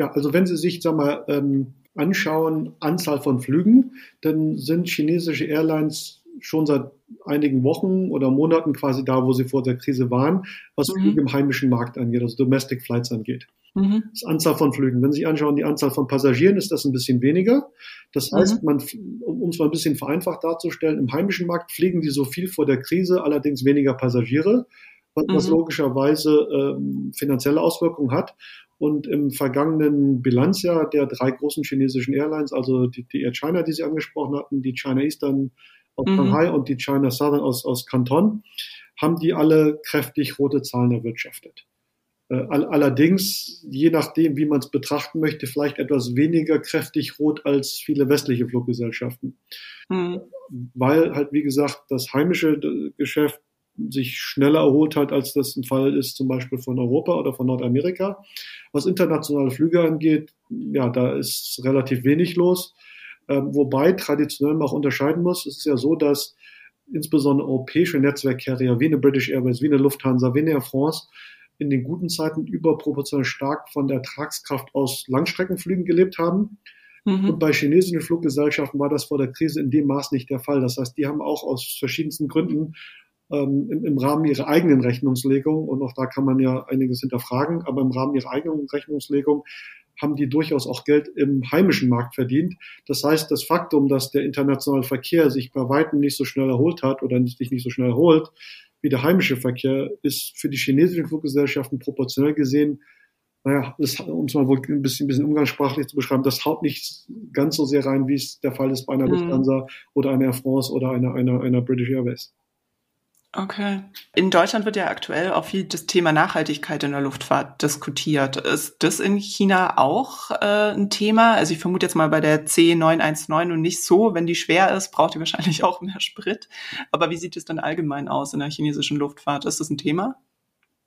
Ja, also wenn Sie sich, sag mal, ähm, anschauen, Anzahl von Flügen, dann sind chinesische Airlines schon seit einigen Wochen oder Monaten quasi da, wo sie vor der Krise waren, was mhm. Flüge im heimischen Markt angeht, also Domestic Flights angeht. Mhm. Das Anzahl von Flügen. Wenn Sie sich anschauen, die Anzahl von Passagieren, ist das ein bisschen weniger. Das mhm. heißt, man, um es mal ein bisschen vereinfacht darzustellen, im heimischen Markt fliegen die so viel vor der Krise, allerdings weniger Passagiere, was mhm. logischerweise ähm, finanzielle Auswirkungen hat. Und im vergangenen Bilanzjahr der drei großen chinesischen Airlines, also die, die Air China, die Sie angesprochen hatten, die China Eastern aus mhm. Shanghai und die China Southern aus, aus Canton, haben die alle kräftig rote Zahlen erwirtschaftet. Äh, allerdings, je nachdem, wie man es betrachten möchte, vielleicht etwas weniger kräftig rot als viele westliche Fluggesellschaften. Mhm. Weil halt, wie gesagt, das heimische Geschäft sich schneller erholt hat, als das ein Fall ist, zum Beispiel von Europa oder von Nordamerika. Was internationale Flüge angeht, ja, da ist relativ wenig los. Ähm, wobei traditionell man auch unterscheiden muss. Es ist ja so, dass insbesondere europäische Netzwerkcarrier wie eine British Airways, wie eine Lufthansa, wie eine Air France in den guten Zeiten überproportional stark von der Ertragskraft aus Langstreckenflügen gelebt haben. Mhm. Und bei chinesischen Fluggesellschaften war das vor der Krise in dem Maß nicht der Fall. Das heißt, die haben auch aus verschiedensten Gründen ähm, im, im, Rahmen ihrer eigenen Rechnungslegung, und auch da kann man ja einiges hinterfragen, aber im Rahmen ihrer eigenen Rechnungslegung haben die durchaus auch Geld im heimischen Markt verdient. Das heißt, das Faktum, dass der internationale Verkehr sich bei weitem nicht so schnell erholt hat oder sich nicht so schnell erholt, wie der heimische Verkehr, ist für die chinesischen Fluggesellschaften proportionell gesehen, naja, um es mal wohl ein bisschen, ein bisschen umgangssprachlich zu beschreiben, das haut nicht ganz so sehr rein, wie es der Fall ist bei einer mhm. Lufthansa oder einer Air France oder einer, einer, einer British Airways. Okay. In Deutschland wird ja aktuell auch viel das Thema Nachhaltigkeit in der Luftfahrt diskutiert. Ist das in China auch äh, ein Thema? Also ich vermute jetzt mal bei der C919 und nicht so, wenn die schwer ist, braucht ihr wahrscheinlich *laughs* auch mehr Sprit. Aber wie sieht es dann allgemein aus in der chinesischen Luftfahrt? Ist das ein Thema?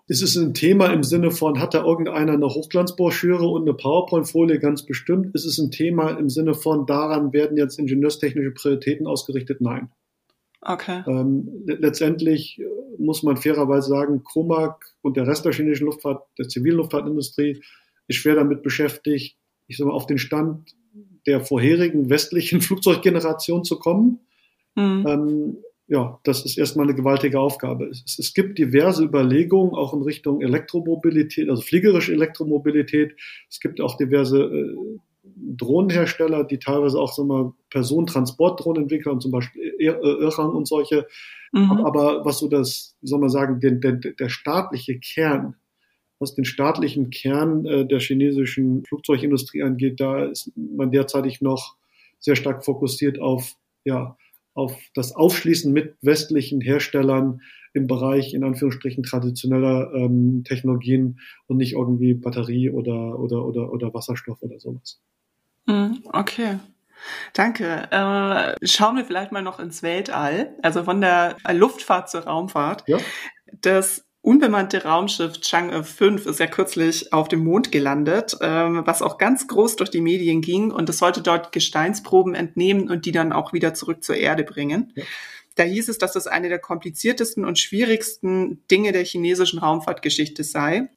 Ist es ein Thema im Sinne von, hat da irgendeiner eine Hochglanzbroschüre und eine PowerPoint-Folie? Ganz bestimmt. Ist es ein Thema im Sinne von, daran werden jetzt ingenieurstechnische Prioritäten ausgerichtet? Nein. Okay. Ähm, letztendlich äh, muss man fairerweise sagen, Comac und der Rest der chinesischen Luftfahrt, der zivilen Luftfahrtindustrie, ist schwer damit beschäftigt, ich sag mal, auf den Stand der vorherigen westlichen *laughs* Flugzeuggeneration zu kommen. Mhm. Ähm, ja, das ist erstmal eine gewaltige Aufgabe. Es, es, gibt diverse Überlegungen auch in Richtung Elektromobilität, also fliegerische Elektromobilität. Es gibt auch diverse äh, Drohnenhersteller, die teilweise auch so mal Personentransportdrohnen entwickeln, zum Beispiel Irrang und solche. Mhm. Aber was so das, wie soll man sagen, den, der, der staatliche Kern, was den staatlichen Kern äh, der chinesischen Flugzeugindustrie angeht, da ist man derzeitig noch sehr stark fokussiert auf, ja, auf das Aufschließen mit westlichen Herstellern im Bereich in Anführungsstrichen traditioneller ähm, Technologien und nicht irgendwie Batterie oder oder oder oder Wasserstoff oder sowas. Hm, okay. Danke. Äh, schauen wir vielleicht mal noch ins Weltall, also von der Luftfahrt zur Raumfahrt. Ja. Das unbemannte Raumschiff Chang'e 5 ist ja kürzlich auf dem Mond gelandet, ähm, was auch ganz groß durch die Medien ging und es sollte dort Gesteinsproben entnehmen und die dann auch wieder zurück zur Erde bringen. Ja. Da hieß es, dass das eine der kompliziertesten und schwierigsten Dinge der chinesischen Raumfahrtgeschichte sei.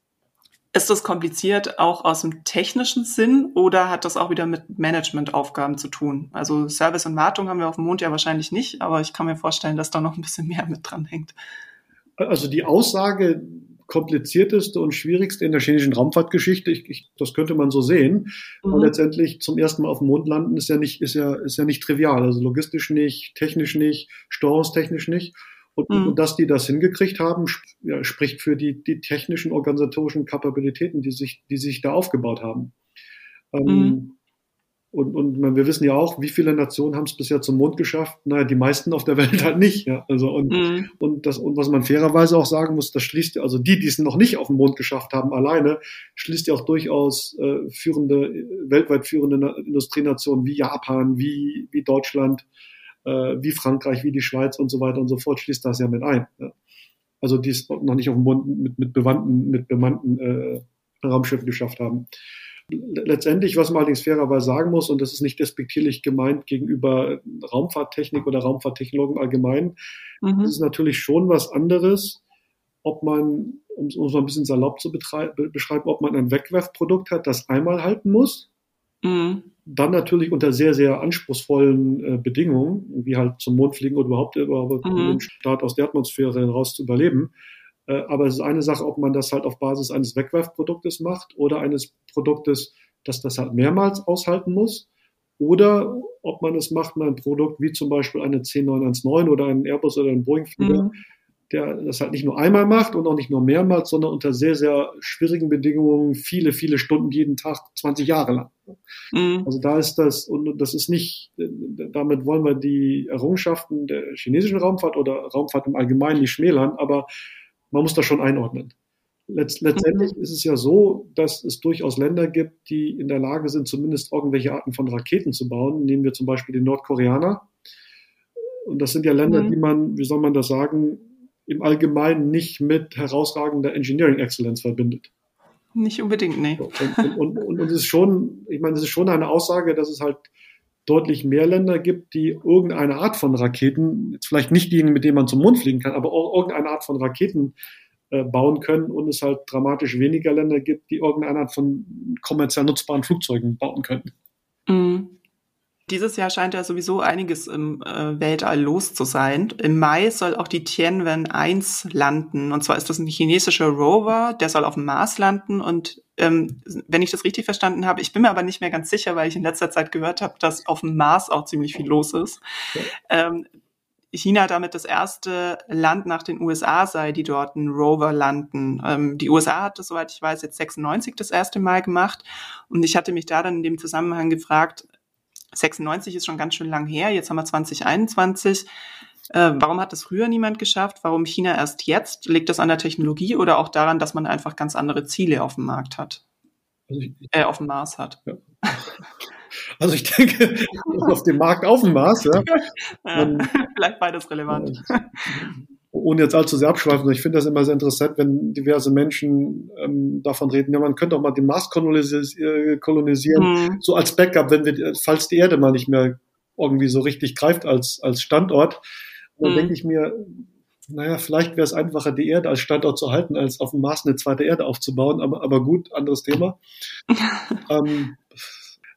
Ist das kompliziert auch aus dem technischen Sinn oder hat das auch wieder mit Managementaufgaben zu tun? Also Service und Wartung haben wir auf dem Mond ja wahrscheinlich nicht, aber ich kann mir vorstellen, dass da noch ein bisschen mehr mit dran hängt. Also die Aussage, komplizierteste und schwierigste in der chinesischen Raumfahrtgeschichte. Ich, ich, das könnte man so sehen. Mhm. Und letztendlich zum ersten Mal auf dem Mond landen ist ja nicht, ist ja, ist ja nicht trivial. Also logistisch nicht, technisch nicht, steuerungstechnisch nicht. Und, mhm. und dass die das hingekriegt haben, ja, spricht für die, die technischen, organisatorischen Kapabilitäten, die sich, die sich da aufgebaut haben. Ähm, mhm. Und, und wir wissen ja auch, wie viele Nationen haben es bisher zum Mond geschafft? Naja, die meisten auf der *laughs* Welt halt nicht. Ja. Also und, mhm. und, das, und was man fairerweise auch sagen muss, das schließt also die, die es noch nicht auf dem Mond geschafft haben, alleine, schließt ja auch durchaus äh, führende, weltweit führende Industrienationen wie Japan, wie, wie Deutschland, wie Frankreich, wie die Schweiz und so weiter und so fort, schließt das ja mit ein. Ja. Also die es noch nicht auf dem Mond mit, mit bewandten, mit bemannten äh, Raumschiffen geschafft haben. Letztendlich, was man allerdings fairerweise sagen muss, und das ist nicht despektierlich gemeint gegenüber Raumfahrttechnik oder Raumfahrttechnologen allgemein, mhm. ist natürlich schon was anderes, ob man, um es mal ein bisschen salopp zu beschreiben, ob man ein Wegwerfprodukt hat, das einmal halten muss, mhm. Dann natürlich unter sehr, sehr anspruchsvollen äh, Bedingungen, wie halt zum Mond fliegen oder überhaupt, überhaupt mhm. einen Start aus der Atmosphäre heraus zu überleben, äh, aber es ist eine Sache, ob man das halt auf Basis eines Wegwerfproduktes macht oder eines Produktes, das das halt mehrmals aushalten muss. Oder ob man es macht mit einem Produkt wie zum Beispiel eine 10919 oder einen Airbus oder einen Boeing-Flieger, mhm. Der das halt nicht nur einmal macht und auch nicht nur mehrmals, sondern unter sehr, sehr schwierigen Bedingungen viele, viele Stunden jeden Tag, 20 Jahre lang. Mhm. Also da ist das, und das ist nicht, damit wollen wir die Errungenschaften der chinesischen Raumfahrt oder Raumfahrt im Allgemeinen nicht schmälern, aber man muss das schon einordnen. Letzt, letztendlich mhm. ist es ja so, dass es durchaus Länder gibt, die in der Lage sind, zumindest irgendwelche Arten von Raketen zu bauen. Nehmen wir zum Beispiel die Nordkoreaner. Und das sind ja Länder, mhm. die man, wie soll man das sagen, im Allgemeinen nicht mit herausragender Engineering Excellence verbindet. Nicht unbedingt, nee. Und, und, und, und es ist schon, ich meine, es ist schon eine Aussage, dass es halt deutlich mehr Länder gibt, die irgendeine Art von Raketen, jetzt vielleicht nicht diejenigen, mit denen man zum Mond fliegen kann, aber auch irgendeine Art von Raketen äh, bauen können und es halt dramatisch weniger Länder gibt, die irgendeine Art von kommerziell nutzbaren Flugzeugen bauen können. Mhm. Dieses Jahr scheint ja sowieso einiges im äh, Weltall los zu sein. Im Mai soll auch die Tianwen 1 landen. Und zwar ist das ein chinesischer Rover, der soll auf dem Mars landen. Und ähm, wenn ich das richtig verstanden habe, ich bin mir aber nicht mehr ganz sicher, weil ich in letzter Zeit gehört habe, dass auf dem Mars auch ziemlich viel los ist. Ähm, China damit das erste Land nach den USA sei, die dort einen Rover landen. Ähm, die USA hat das, soweit ich weiß, jetzt 96 das erste Mal gemacht. Und ich hatte mich da dann in dem Zusammenhang gefragt, 96 ist schon ganz schön lang her, jetzt haben wir 2021. Äh, warum hat das früher niemand geschafft? Warum China erst jetzt? Liegt das an der Technologie oder auch daran, dass man einfach ganz andere Ziele auf dem Markt hat? Also ich, äh, auf dem Mars hat. Ja. Also ich denke, auf dem Markt auf dem Mars, ja. *laughs* ja *laughs* vielleicht beides relevant ohne jetzt allzu sehr abschweifen, ich finde das immer sehr interessant, wenn diverse Menschen ähm, davon reden, ja, man könnte auch mal den Mars kolonis äh, kolonisieren, mhm. so als Backup, wenn wir, falls die Erde mal nicht mehr irgendwie so richtig greift als, als Standort. dann mhm. denke ich mir, naja, vielleicht wäre es einfacher, die Erde als Standort zu halten, als auf dem Mars eine zweite Erde aufzubauen, aber, aber gut, anderes Thema. *laughs* ähm,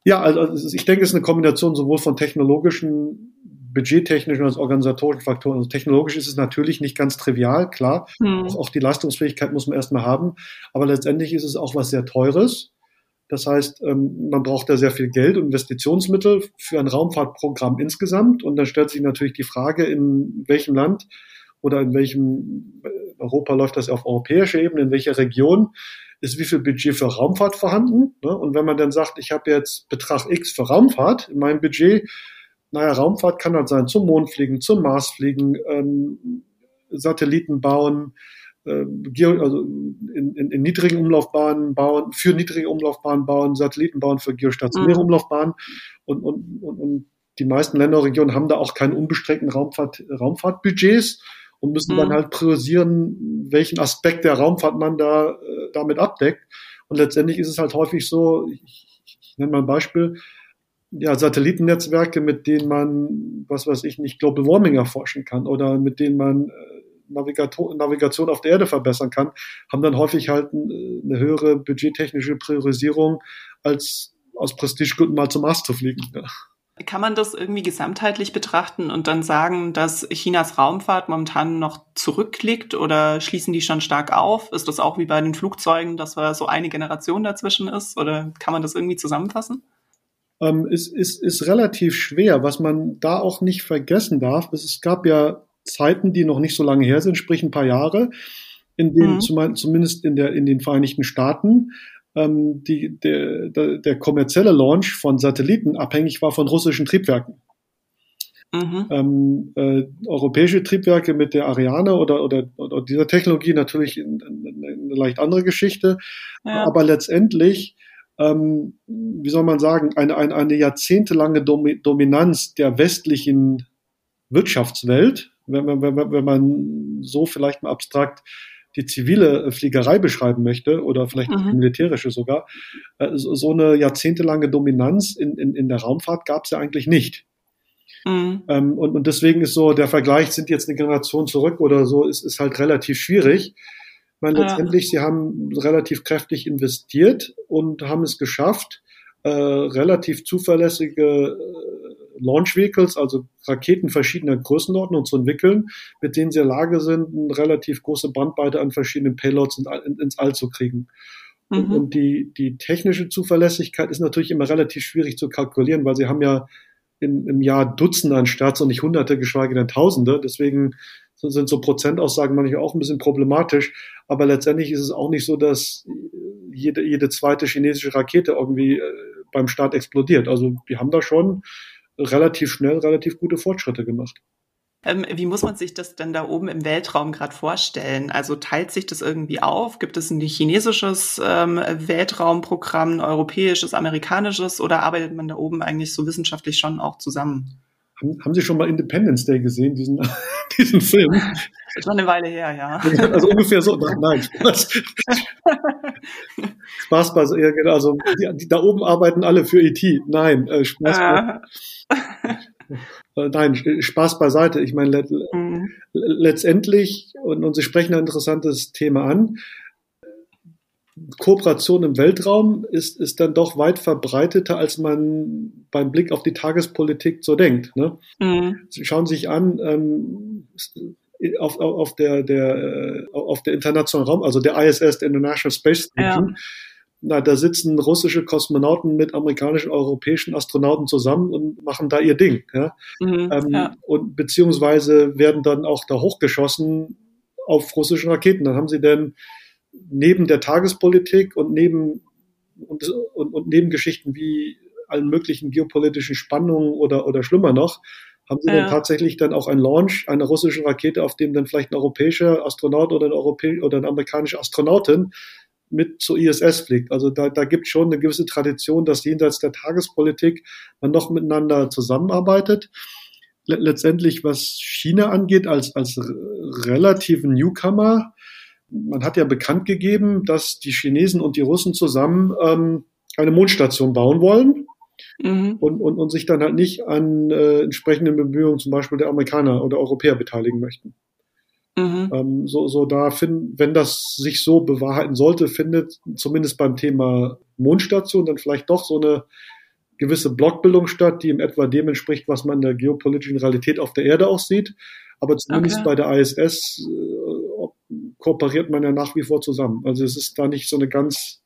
ja, also ich denke, es ist eine Kombination sowohl von technologischen budgettechnischen als organisatorischen Faktoren. Also technologisch ist es natürlich nicht ganz trivial, klar. Hm. Auch, auch, die Leistungsfähigkeit muss man erstmal haben. Aber letztendlich ist es auch was sehr Teures. Das heißt, ähm, man braucht da sehr viel Geld und Investitionsmittel für ein Raumfahrtprogramm insgesamt. Und dann stellt sich natürlich die Frage, in welchem Land oder in welchem äh, Europa läuft das auf europäischer Ebene, in welcher Region ist wie viel Budget für Raumfahrt vorhanden. Ne? Und wenn man dann sagt, ich habe jetzt Betrag X für Raumfahrt in meinem Budget, naja, Raumfahrt kann halt sein, zum Mond fliegen, zum Mars fliegen, ähm, Satelliten bauen, äh, also in, in, in niedrigen Umlaufbahnen bauen, für niedrige Umlaufbahnen bauen, Satelliten bauen für geostationäre mhm. Umlaufbahnen und, und, und, und die meisten Länder und Regionen haben da auch keine unbeschränkten Raumfahrt, Raumfahrtbudgets und müssen mhm. dann halt priorisieren, welchen Aspekt der Raumfahrt man da äh, damit abdeckt. Und letztendlich ist es halt häufig so, ich, ich, ich nenne mal ein Beispiel, ja, Satellitennetzwerke, mit denen man, was weiß ich, nicht Global Warming erforschen kann oder mit denen man äh, Navigation auf der Erde verbessern kann, haben dann häufig halt eine höhere budgettechnische Priorisierung, als aus Prestigegründen mal zum Mars zu fliegen. Kann man das irgendwie gesamtheitlich betrachten und dann sagen, dass Chinas Raumfahrt momentan noch zurückliegt oder schließen die schon stark auf? Ist das auch wie bei den Flugzeugen, dass da so eine Generation dazwischen ist? Oder kann man das irgendwie zusammenfassen? Ähm, ist, ist, ist relativ schwer. Was man da auch nicht vergessen darf, ist, es gab ja Zeiten, die noch nicht so lange her sind, sprich ein paar Jahre, in denen mhm. zum, zumindest in, der, in den Vereinigten Staaten ähm, die, der, der, der kommerzielle Launch von Satelliten abhängig war von russischen Triebwerken. Mhm. Ähm, äh, europäische Triebwerke mit der Ariane oder, oder, oder dieser Technologie natürlich eine, eine leicht andere Geschichte. Ja. Aber letztendlich, ähm, wie soll man sagen, eine, eine, eine jahrzehntelange Dominanz der westlichen Wirtschaftswelt, wenn man, wenn, wenn man so vielleicht mal abstrakt die zivile äh, Fliegerei beschreiben möchte oder vielleicht mhm. die militärische sogar, äh, so eine jahrzehntelange Dominanz in, in, in der Raumfahrt gab es ja eigentlich nicht. Mhm. Ähm, und, und deswegen ist so der Vergleich, sind jetzt eine Generation zurück oder so, ist, ist halt relativ schwierig. Ich meine, letztendlich, sie haben relativ kräftig investiert und haben es geschafft, äh, relativ zuverlässige äh, Launch Vehicles, also Raketen verschiedener Größenordnung zu entwickeln, mit denen sie in der Lage sind, eine relativ große Bandbreite an verschiedenen Payloads in, in, ins All zu kriegen. Mhm. Und die, die technische Zuverlässigkeit ist natürlich immer relativ schwierig zu kalkulieren, weil sie haben ja im, im Jahr Dutzende an Starts und nicht Hunderte, geschweige denn Tausende. Deswegen sind so Prozentaussagen manchmal auch ein bisschen problematisch. Aber letztendlich ist es auch nicht so, dass jede, jede zweite chinesische Rakete irgendwie äh, beim Start explodiert. Also die haben da schon relativ schnell relativ gute Fortschritte gemacht. Ähm, wie muss man sich das denn da oben im Weltraum gerade vorstellen? Also teilt sich das irgendwie auf? Gibt es ein chinesisches ähm, Weltraumprogramm, ein europäisches, amerikanisches oder arbeitet man da oben eigentlich so wissenschaftlich schon auch zusammen? Haben, Sie schon mal Independence Day gesehen, diesen, *laughs* diesen Film? Das war eine Weile her, ja. Also ungefähr so. Nein, Spaß. *laughs* Spaß bei, ja, genau, also die, die, da oben arbeiten alle für ET. Nein, äh, Spaß äh, Nein, Spaß beiseite. Ich meine, let, mhm. letztendlich, und, und Sie sprechen ein interessantes Thema an, Kooperation im Weltraum ist, ist dann doch weit verbreiteter, als man beim Blick auf die Tagespolitik so denkt. Ne? Mhm. Sie schauen sich an, ähm, auf, auf, der, der, auf der internationalen Raum, also der ISS, der International Space Station, ja. Na, da sitzen russische Kosmonauten mit amerikanischen, europäischen Astronauten zusammen und machen da ihr Ding. Ja? Mhm, ähm, ja. Und beziehungsweise werden dann auch da hochgeschossen auf russischen Raketen. Dann haben sie denn neben der Tagespolitik und neben und, und, und neben Geschichten wie allen möglichen geopolitischen Spannungen oder, oder schlimmer noch, haben sie ja. dann tatsächlich dann auch einen Launch einer russischen Rakete, auf dem dann vielleicht ein europäischer Astronaut oder, ein Europä oder eine amerikanische Astronautin mit zur ISS fliegt. Also da, da gibt es schon eine gewisse Tradition, dass jenseits der Tagespolitik man noch miteinander zusammenarbeitet. Letztendlich, was China angeht, als, als relativen Newcomer, man hat ja bekannt gegeben, dass die Chinesen und die Russen zusammen ähm, eine Mondstation bauen wollen mhm. und, und, und sich dann halt nicht an äh, entsprechenden Bemühungen zum Beispiel der Amerikaner oder Europäer beteiligen möchten. Mhm. Ähm, so, so da find, wenn das sich so bewahrheiten sollte, findet zumindest beim Thema Mondstation dann vielleicht doch so eine gewisse Blockbildung statt, die in etwa dem entspricht, was man in der geopolitischen Realität auf der Erde auch sieht. Aber zumindest okay. bei der ISS äh, kooperiert man ja nach wie vor zusammen. Also es ist da nicht so eine ganz,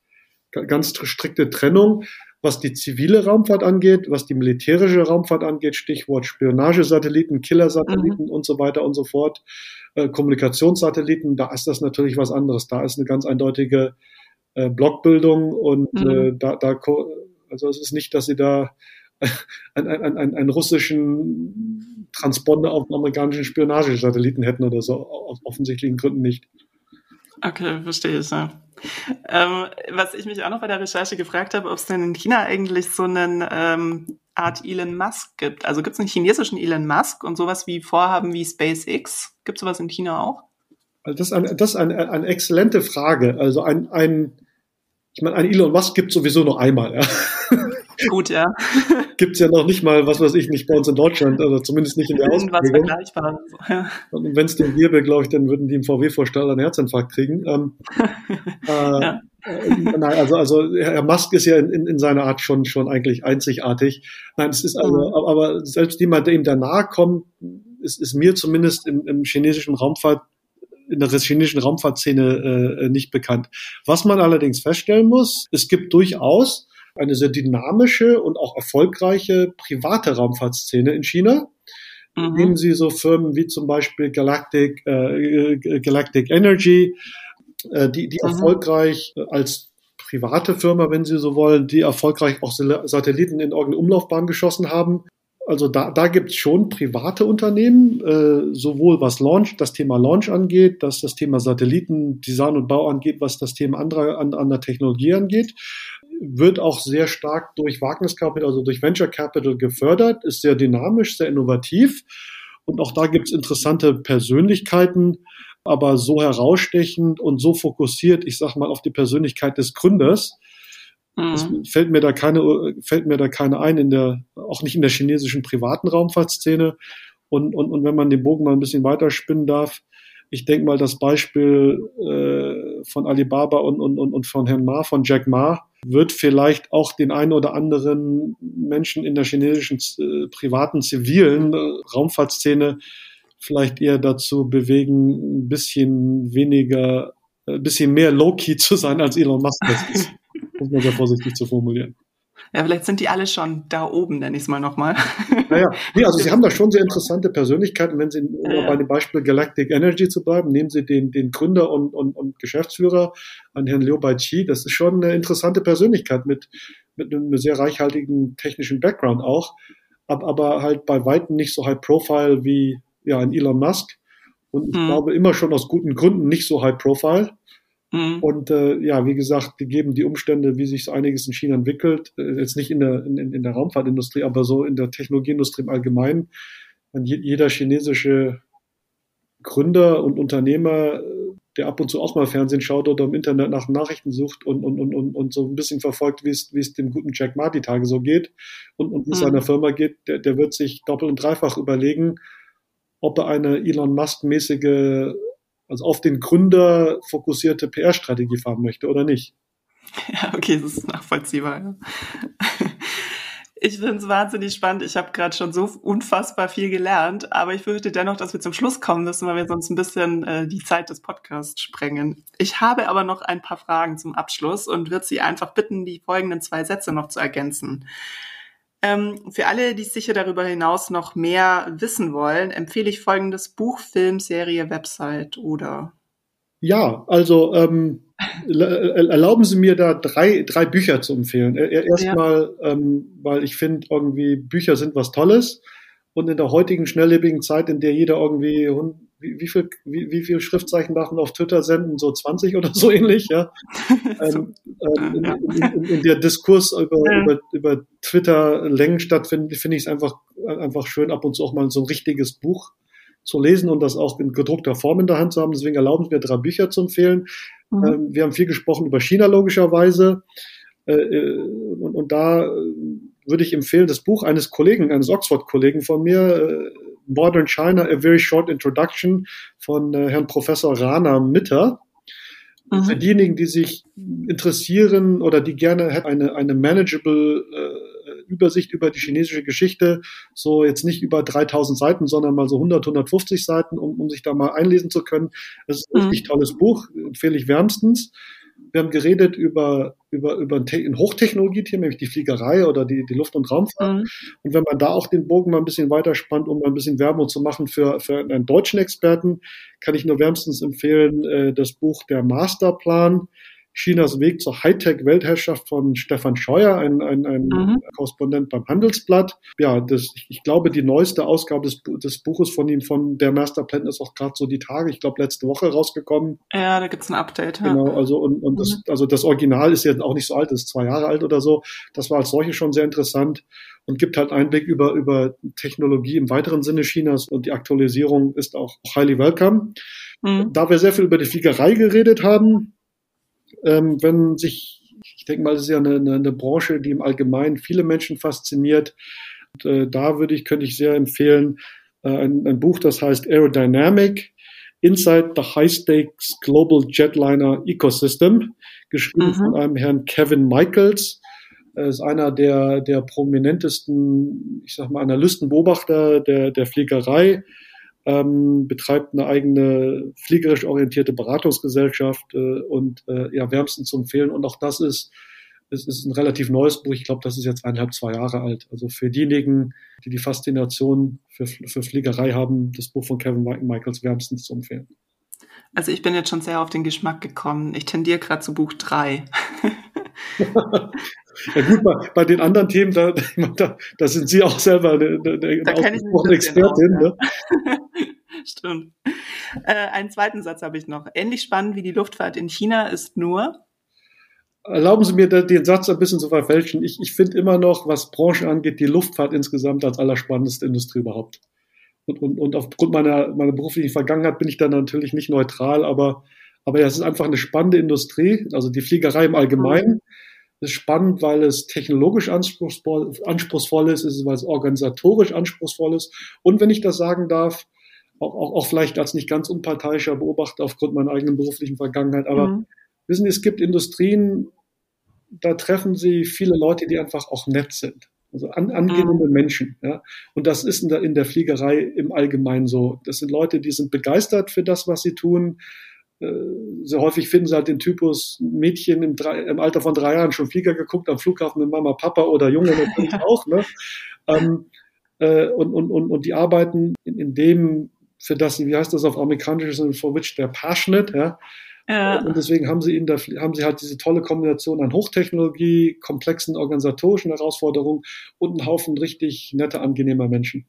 ganz strikte Trennung was die zivile Raumfahrt angeht, was die militärische Raumfahrt angeht, Stichwort Spionagesatelliten, Killersatelliten mhm. und so weiter und so fort, äh, Kommunikationssatelliten, da ist das natürlich was anderes. Da ist eine ganz eindeutige äh, Blockbildung und mhm. äh, da, da, also es ist nicht, dass sie da einen, einen, einen, einen russischen Transponder auf einen amerikanischen Spionagesatelliten hätten oder so, aus offensichtlichen Gründen nicht. Okay, verstehe ich, ja. Ähm, was ich mich auch noch bei der Recherche gefragt habe, ob es denn in China eigentlich so eine ähm, Art Elon Musk gibt. Also gibt es einen chinesischen Elon Musk und sowas wie Vorhaben wie SpaceX? Gibt es sowas in China auch? Also das ist, ein, das ist eine, eine exzellente Frage. Also ein, ein ich meine, ein Elon Musk gibt sowieso nur einmal. Ja. Gut, ja. *laughs* Gibt es ja noch nicht mal, was weiß ich, nicht bei uns in Deutschland, also zumindest nicht in der Ausprägung. Ja. Und wenn es den gäbe, glaube ich, dann würden die im VW-Vorstall einen Herzinfarkt kriegen. Ähm, *laughs* äh, ja. äh, nein, also, also Herr Musk ist ja in, in, in, seiner Art schon, schon eigentlich einzigartig. Nein, es ist also, mhm. aber selbst jemand, der ihm danach kommt, ist, ist mir zumindest im, im chinesischen Raumfahrt in der chinesischen Raumfahrtszene äh, nicht bekannt. Was man allerdings feststellen muss, es gibt durchaus eine sehr dynamische und auch erfolgreiche private Raumfahrtszene in China. Mhm. Nehmen Sie so Firmen wie zum Beispiel Galactic, äh, Galactic Energy, äh, die, die mhm. erfolgreich als private Firma, wenn Sie so wollen, die erfolgreich auch Satelliten in irgendeine Umlaufbahn geschossen haben. Also da, da gibt es schon private Unternehmen, äh, sowohl was Launch, das Thema Launch angeht, dass das Thema Satelliten, Design und Bau angeht, was das Thema anderer an, an der Technologie angeht. Wird auch sehr stark durch Wagniskapital, also durch Venture Capital gefördert, ist sehr dynamisch, sehr innovativ. Und auch da gibt es interessante Persönlichkeiten, aber so herausstechend und so fokussiert, ich sag mal, auf die Persönlichkeit des Gründers, es mhm. fällt mir da keine, fällt mir da keine ein in der, auch nicht in der chinesischen privaten Raumfahrtszene. Und, und, und wenn man den Bogen mal ein bisschen weiter spinnen darf, ich denke mal, das Beispiel äh, von Alibaba und, und, und von Herrn Ma, von Jack Ma, wird vielleicht auch den einen oder anderen Menschen in der chinesischen äh, privaten zivilen äh, Raumfahrtszene vielleicht eher dazu bewegen, ein bisschen weniger, ein bisschen mehr low-key zu sein, als Elon Musk das ist *laughs* um mal sehr vorsichtig zu formulieren. Ja, vielleicht sind die alle schon da oben, nenne ich es mal nochmal. *laughs* Naja, nee, also Sie haben da schon sehr interessante Persönlichkeiten. Wenn Sie, um ja. bei dem Beispiel Galactic Energy zu bleiben, nehmen Sie den, den Gründer und, und, und Geschäftsführer an Herrn Liu Baiqi. Das ist schon eine interessante Persönlichkeit mit, mit einem sehr reichhaltigen technischen Background auch, aber, aber halt bei weitem nicht so high profile wie ja, ein Elon Musk. Und ich hm. glaube immer schon aus guten Gründen nicht so high profile. Mhm. Und äh, ja, wie gesagt, gegeben die Umstände, wie sich so einiges in China entwickelt, äh, jetzt nicht in der, in, in der Raumfahrtindustrie, aber so in der Technologieindustrie im Allgemeinen, jeder chinesische Gründer und Unternehmer, der ab und zu auch mal Fernsehen schaut oder im Internet nach Nachrichten sucht und, und, und, und, und so ein bisschen verfolgt, wie es, wie es dem guten Jack Ma die Tage so geht und, und wie es mhm. seiner Firma geht, der, der wird sich doppelt und dreifach überlegen, ob er eine Elon Musk-mäßige also auf den Gründer fokussierte PR-Strategie fahren möchte oder nicht. *laughs* Ja, okay, das ist nachvollziehbar. Ja. *laughs* Ich finde es wahnsinnig spannend. Ich habe gerade schon so unfassbar viel gelernt, aber ich fürchte dennoch, dass wir zum Schluss kommen müssen, weil wir sonst ein bisschen äh, die Zeit des Podcasts sprengen. Ich habe aber noch ein paar Fragen zum Abschluss und würde Sie einfach bitten, die folgenden zwei Sätze noch zu ergänzen. Ähm, für alle, die sicher darüber hinaus noch mehr wissen wollen, empfehle ich folgendes Buch, Film, Serie, Website oder. Ja, also ähm, erlauben Sie mir da drei, drei Bücher zu empfehlen. Erstmal, ja. ähm, weil ich finde, irgendwie Bücher sind was Tolles. Und in der heutigen schnelllebigen Zeit, in der jeder irgendwie wie, wie, viel, wie, wie viel Schriftzeichen darf man auf Twitter senden? So 20 oder so ähnlich, ja. *laughs* ähm, ähm, in, in, in, der Diskurs über, ja. über, über Twitter Längen stattfindet, finde ich es einfach, einfach schön, ab und zu auch mal so ein richtiges Buch zu lesen und das auch in gedruckter Form in der Hand zu haben. Deswegen erlauben wir drei Bücher zu empfehlen. Mhm. Ähm, wir haben viel gesprochen über China logischerweise. Äh, äh und, und da äh, würde ich empfehlen, das Buch eines Kollegen, eines Oxford-Kollegen von mir, äh, Modern China, A Very Short Introduction von äh, Herrn Professor Rana Mitter. Mhm. Für diejenigen, die sich interessieren oder die gerne eine, eine manageable äh, Übersicht über die chinesische Geschichte, so jetzt nicht über 3000 Seiten, sondern mal so 100, 150 Seiten, um, um sich da mal einlesen zu können. Das ist ein mhm. richtig tolles Buch, empfehle ich wärmstens. Wir haben geredet über, über, über ein, Hochtechnologie-Thema, nämlich die Fliegerei oder die, die Luft- und Raumfahrt. Mhm. Und wenn man da auch den Bogen mal ein bisschen weiter spannt, um mal ein bisschen Werbung zu machen für, für einen deutschen Experten, kann ich nur wärmstens empfehlen, äh, das Buch Der Masterplan Chinas Weg zur Hightech-Weltherrschaft von Stefan Scheuer, ein, ein, ein mhm. Korrespondent beim Handelsblatt. Ja, das, ich glaube, die neueste Ausgabe des, des Buches von ihm, von der Masterplan, ist auch gerade so die Tage, ich glaube, letzte Woche rausgekommen. Ja, da gibt's ein Update. Ja. Genau, also und, und mhm. das, also das Original ist ja auch nicht so alt, ist zwei Jahre alt oder so. Das war als solche schon sehr interessant und gibt halt Einblick über, über Technologie im weiteren Sinne Chinas und die Aktualisierung ist auch highly welcome. Mhm. Da wir sehr viel über die Fliegerei geredet haben, ähm, wenn sich Ich denke mal, das ist ja eine, eine, eine Branche, die im Allgemeinen viele Menschen fasziniert. Und, äh, da würde ich, könnte ich sehr empfehlen, äh, ein, ein Buch, das heißt Aerodynamic, Inside the High Stakes Global Jetliner Ecosystem, geschrieben mhm. von einem Herrn Kevin Michaels. Er ist einer der, der prominentesten, ich sag mal, Analysten, Beobachter der, der Fliegerei, ähm, betreibt eine eigene fliegerisch orientierte Beratungsgesellschaft äh, und äh, ja, wärmstens zu empfehlen. Und auch das ist es ist ein relativ neues Buch. Ich glaube, das ist jetzt eineinhalb, zwei Jahre alt. Also für diejenigen, die die Faszination für, für Fliegerei haben, das Buch von Kevin Michaels wärmstens zu empfehlen. Also ich bin jetzt schon sehr auf den Geschmack gekommen. Ich tendiere gerade zu Buch drei. *laughs* *laughs* ja gut, bei, bei, den anderen Themen, da, *laughs* da, da, sind Sie auch selber eine, eine, eine Expertin. Auch, ne? *laughs* Stimmt. Äh, einen zweiten Satz habe ich noch. Ähnlich spannend wie die Luftfahrt in China ist nur, Erlauben Sie mir den Satz ein bisschen zu verfälschen. Ich, ich finde immer noch, was Branchen angeht, die Luftfahrt insgesamt als allerspannendste Industrie überhaupt. Und, und, und aufgrund meiner, meiner beruflichen Vergangenheit bin ich da natürlich nicht neutral, aber, aber ja, es ist einfach eine spannende Industrie. Also die Fliegerei im Allgemeinen ist spannend, weil es technologisch anspruchsvoll, anspruchsvoll ist, ist, weil es organisatorisch anspruchsvoll ist. Und wenn ich das sagen darf, auch, auch, auch vielleicht als nicht ganz unparteiischer Beobachter aufgrund meiner eigenen beruflichen Vergangenheit, aber mhm Wissen Sie, es gibt Industrien, da treffen Sie viele Leute, die einfach auch nett sind. Also an, angenehme mhm. Menschen. Ja. Und das ist in der, in der Fliegerei im Allgemeinen so. Das sind Leute, die sind begeistert für das, was sie tun. Äh, sehr häufig finden sie halt den Typus Mädchen im, drei, im Alter von drei Jahren schon Flieger geguckt am Flughafen mit Mama, Papa oder Junge natürlich *laughs* auch. Ne? Ähm, äh, und, und, und, und die arbeiten in, in dem, für das sie, wie heißt das auf amerikanisch, for which they're passionate, ja. Ja. Und deswegen haben sie, in der, haben sie halt diese tolle Kombination an Hochtechnologie, komplexen organisatorischen Herausforderungen und einen Haufen richtig netter, angenehmer Menschen.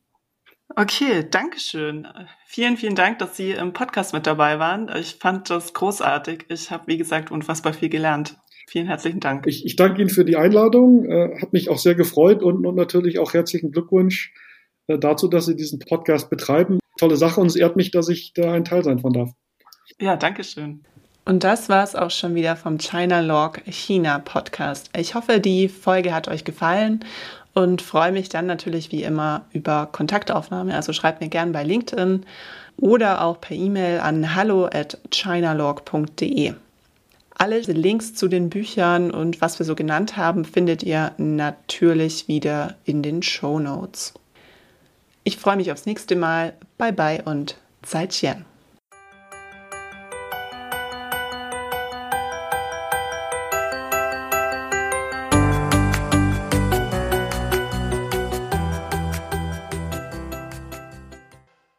Okay, danke schön. Vielen, vielen Dank, dass Sie im Podcast mit dabei waren. Ich fand das großartig. Ich habe, wie gesagt, unfassbar viel gelernt. Vielen herzlichen Dank. Ich, ich danke Ihnen für die Einladung. Äh, hat mich auch sehr gefreut und, und natürlich auch herzlichen Glückwunsch äh, dazu, dass Sie diesen Podcast betreiben. Tolle Sache und es ehrt mich, dass ich da ein Teil sein von darf. Ja, danke schön. Und das war es auch schon wieder vom China Log China Podcast. Ich hoffe, die Folge hat euch gefallen und freue mich dann natürlich wie immer über Kontaktaufnahme. Also schreibt mir gerne bei LinkedIn oder auch per E-Mail an hallo at chinalog.de. Alle Links zu den Büchern und was wir so genannt haben, findet ihr natürlich wieder in den Show Notes. Ich freue mich aufs nächste Mal. Bye bye und Zeitchen.